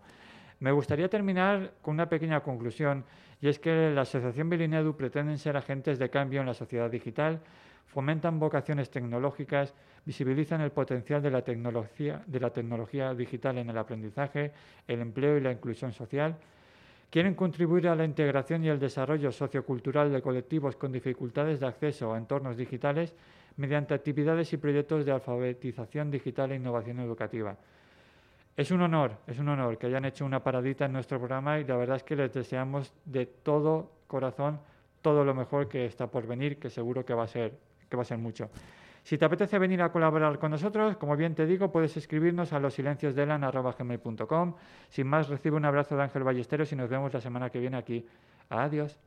Me gustaría terminar con una pequeña conclusión, y es que la Asociación Bilinedu pretenden ser agentes de cambio en la sociedad digital, fomentan vocaciones tecnológicas, visibilizan el potencial de la tecnología, de la tecnología digital en el aprendizaje, el empleo y la inclusión social, quieren contribuir a la integración y el desarrollo sociocultural de colectivos con dificultades de acceso a entornos digitales mediante actividades y proyectos de alfabetización digital e innovación educativa. Es un honor, es un honor que hayan hecho una paradita en nuestro programa y la verdad es que les deseamos de todo corazón todo lo mejor que está por venir, que seguro que va a ser, que va a ser mucho. Si te apetece venir a colaborar con nosotros, como bien te digo, puedes escribirnos a losilenciosdelan.com. Sin más, recibe un abrazo de Ángel Ballesteros y nos vemos la semana que viene aquí. Adiós.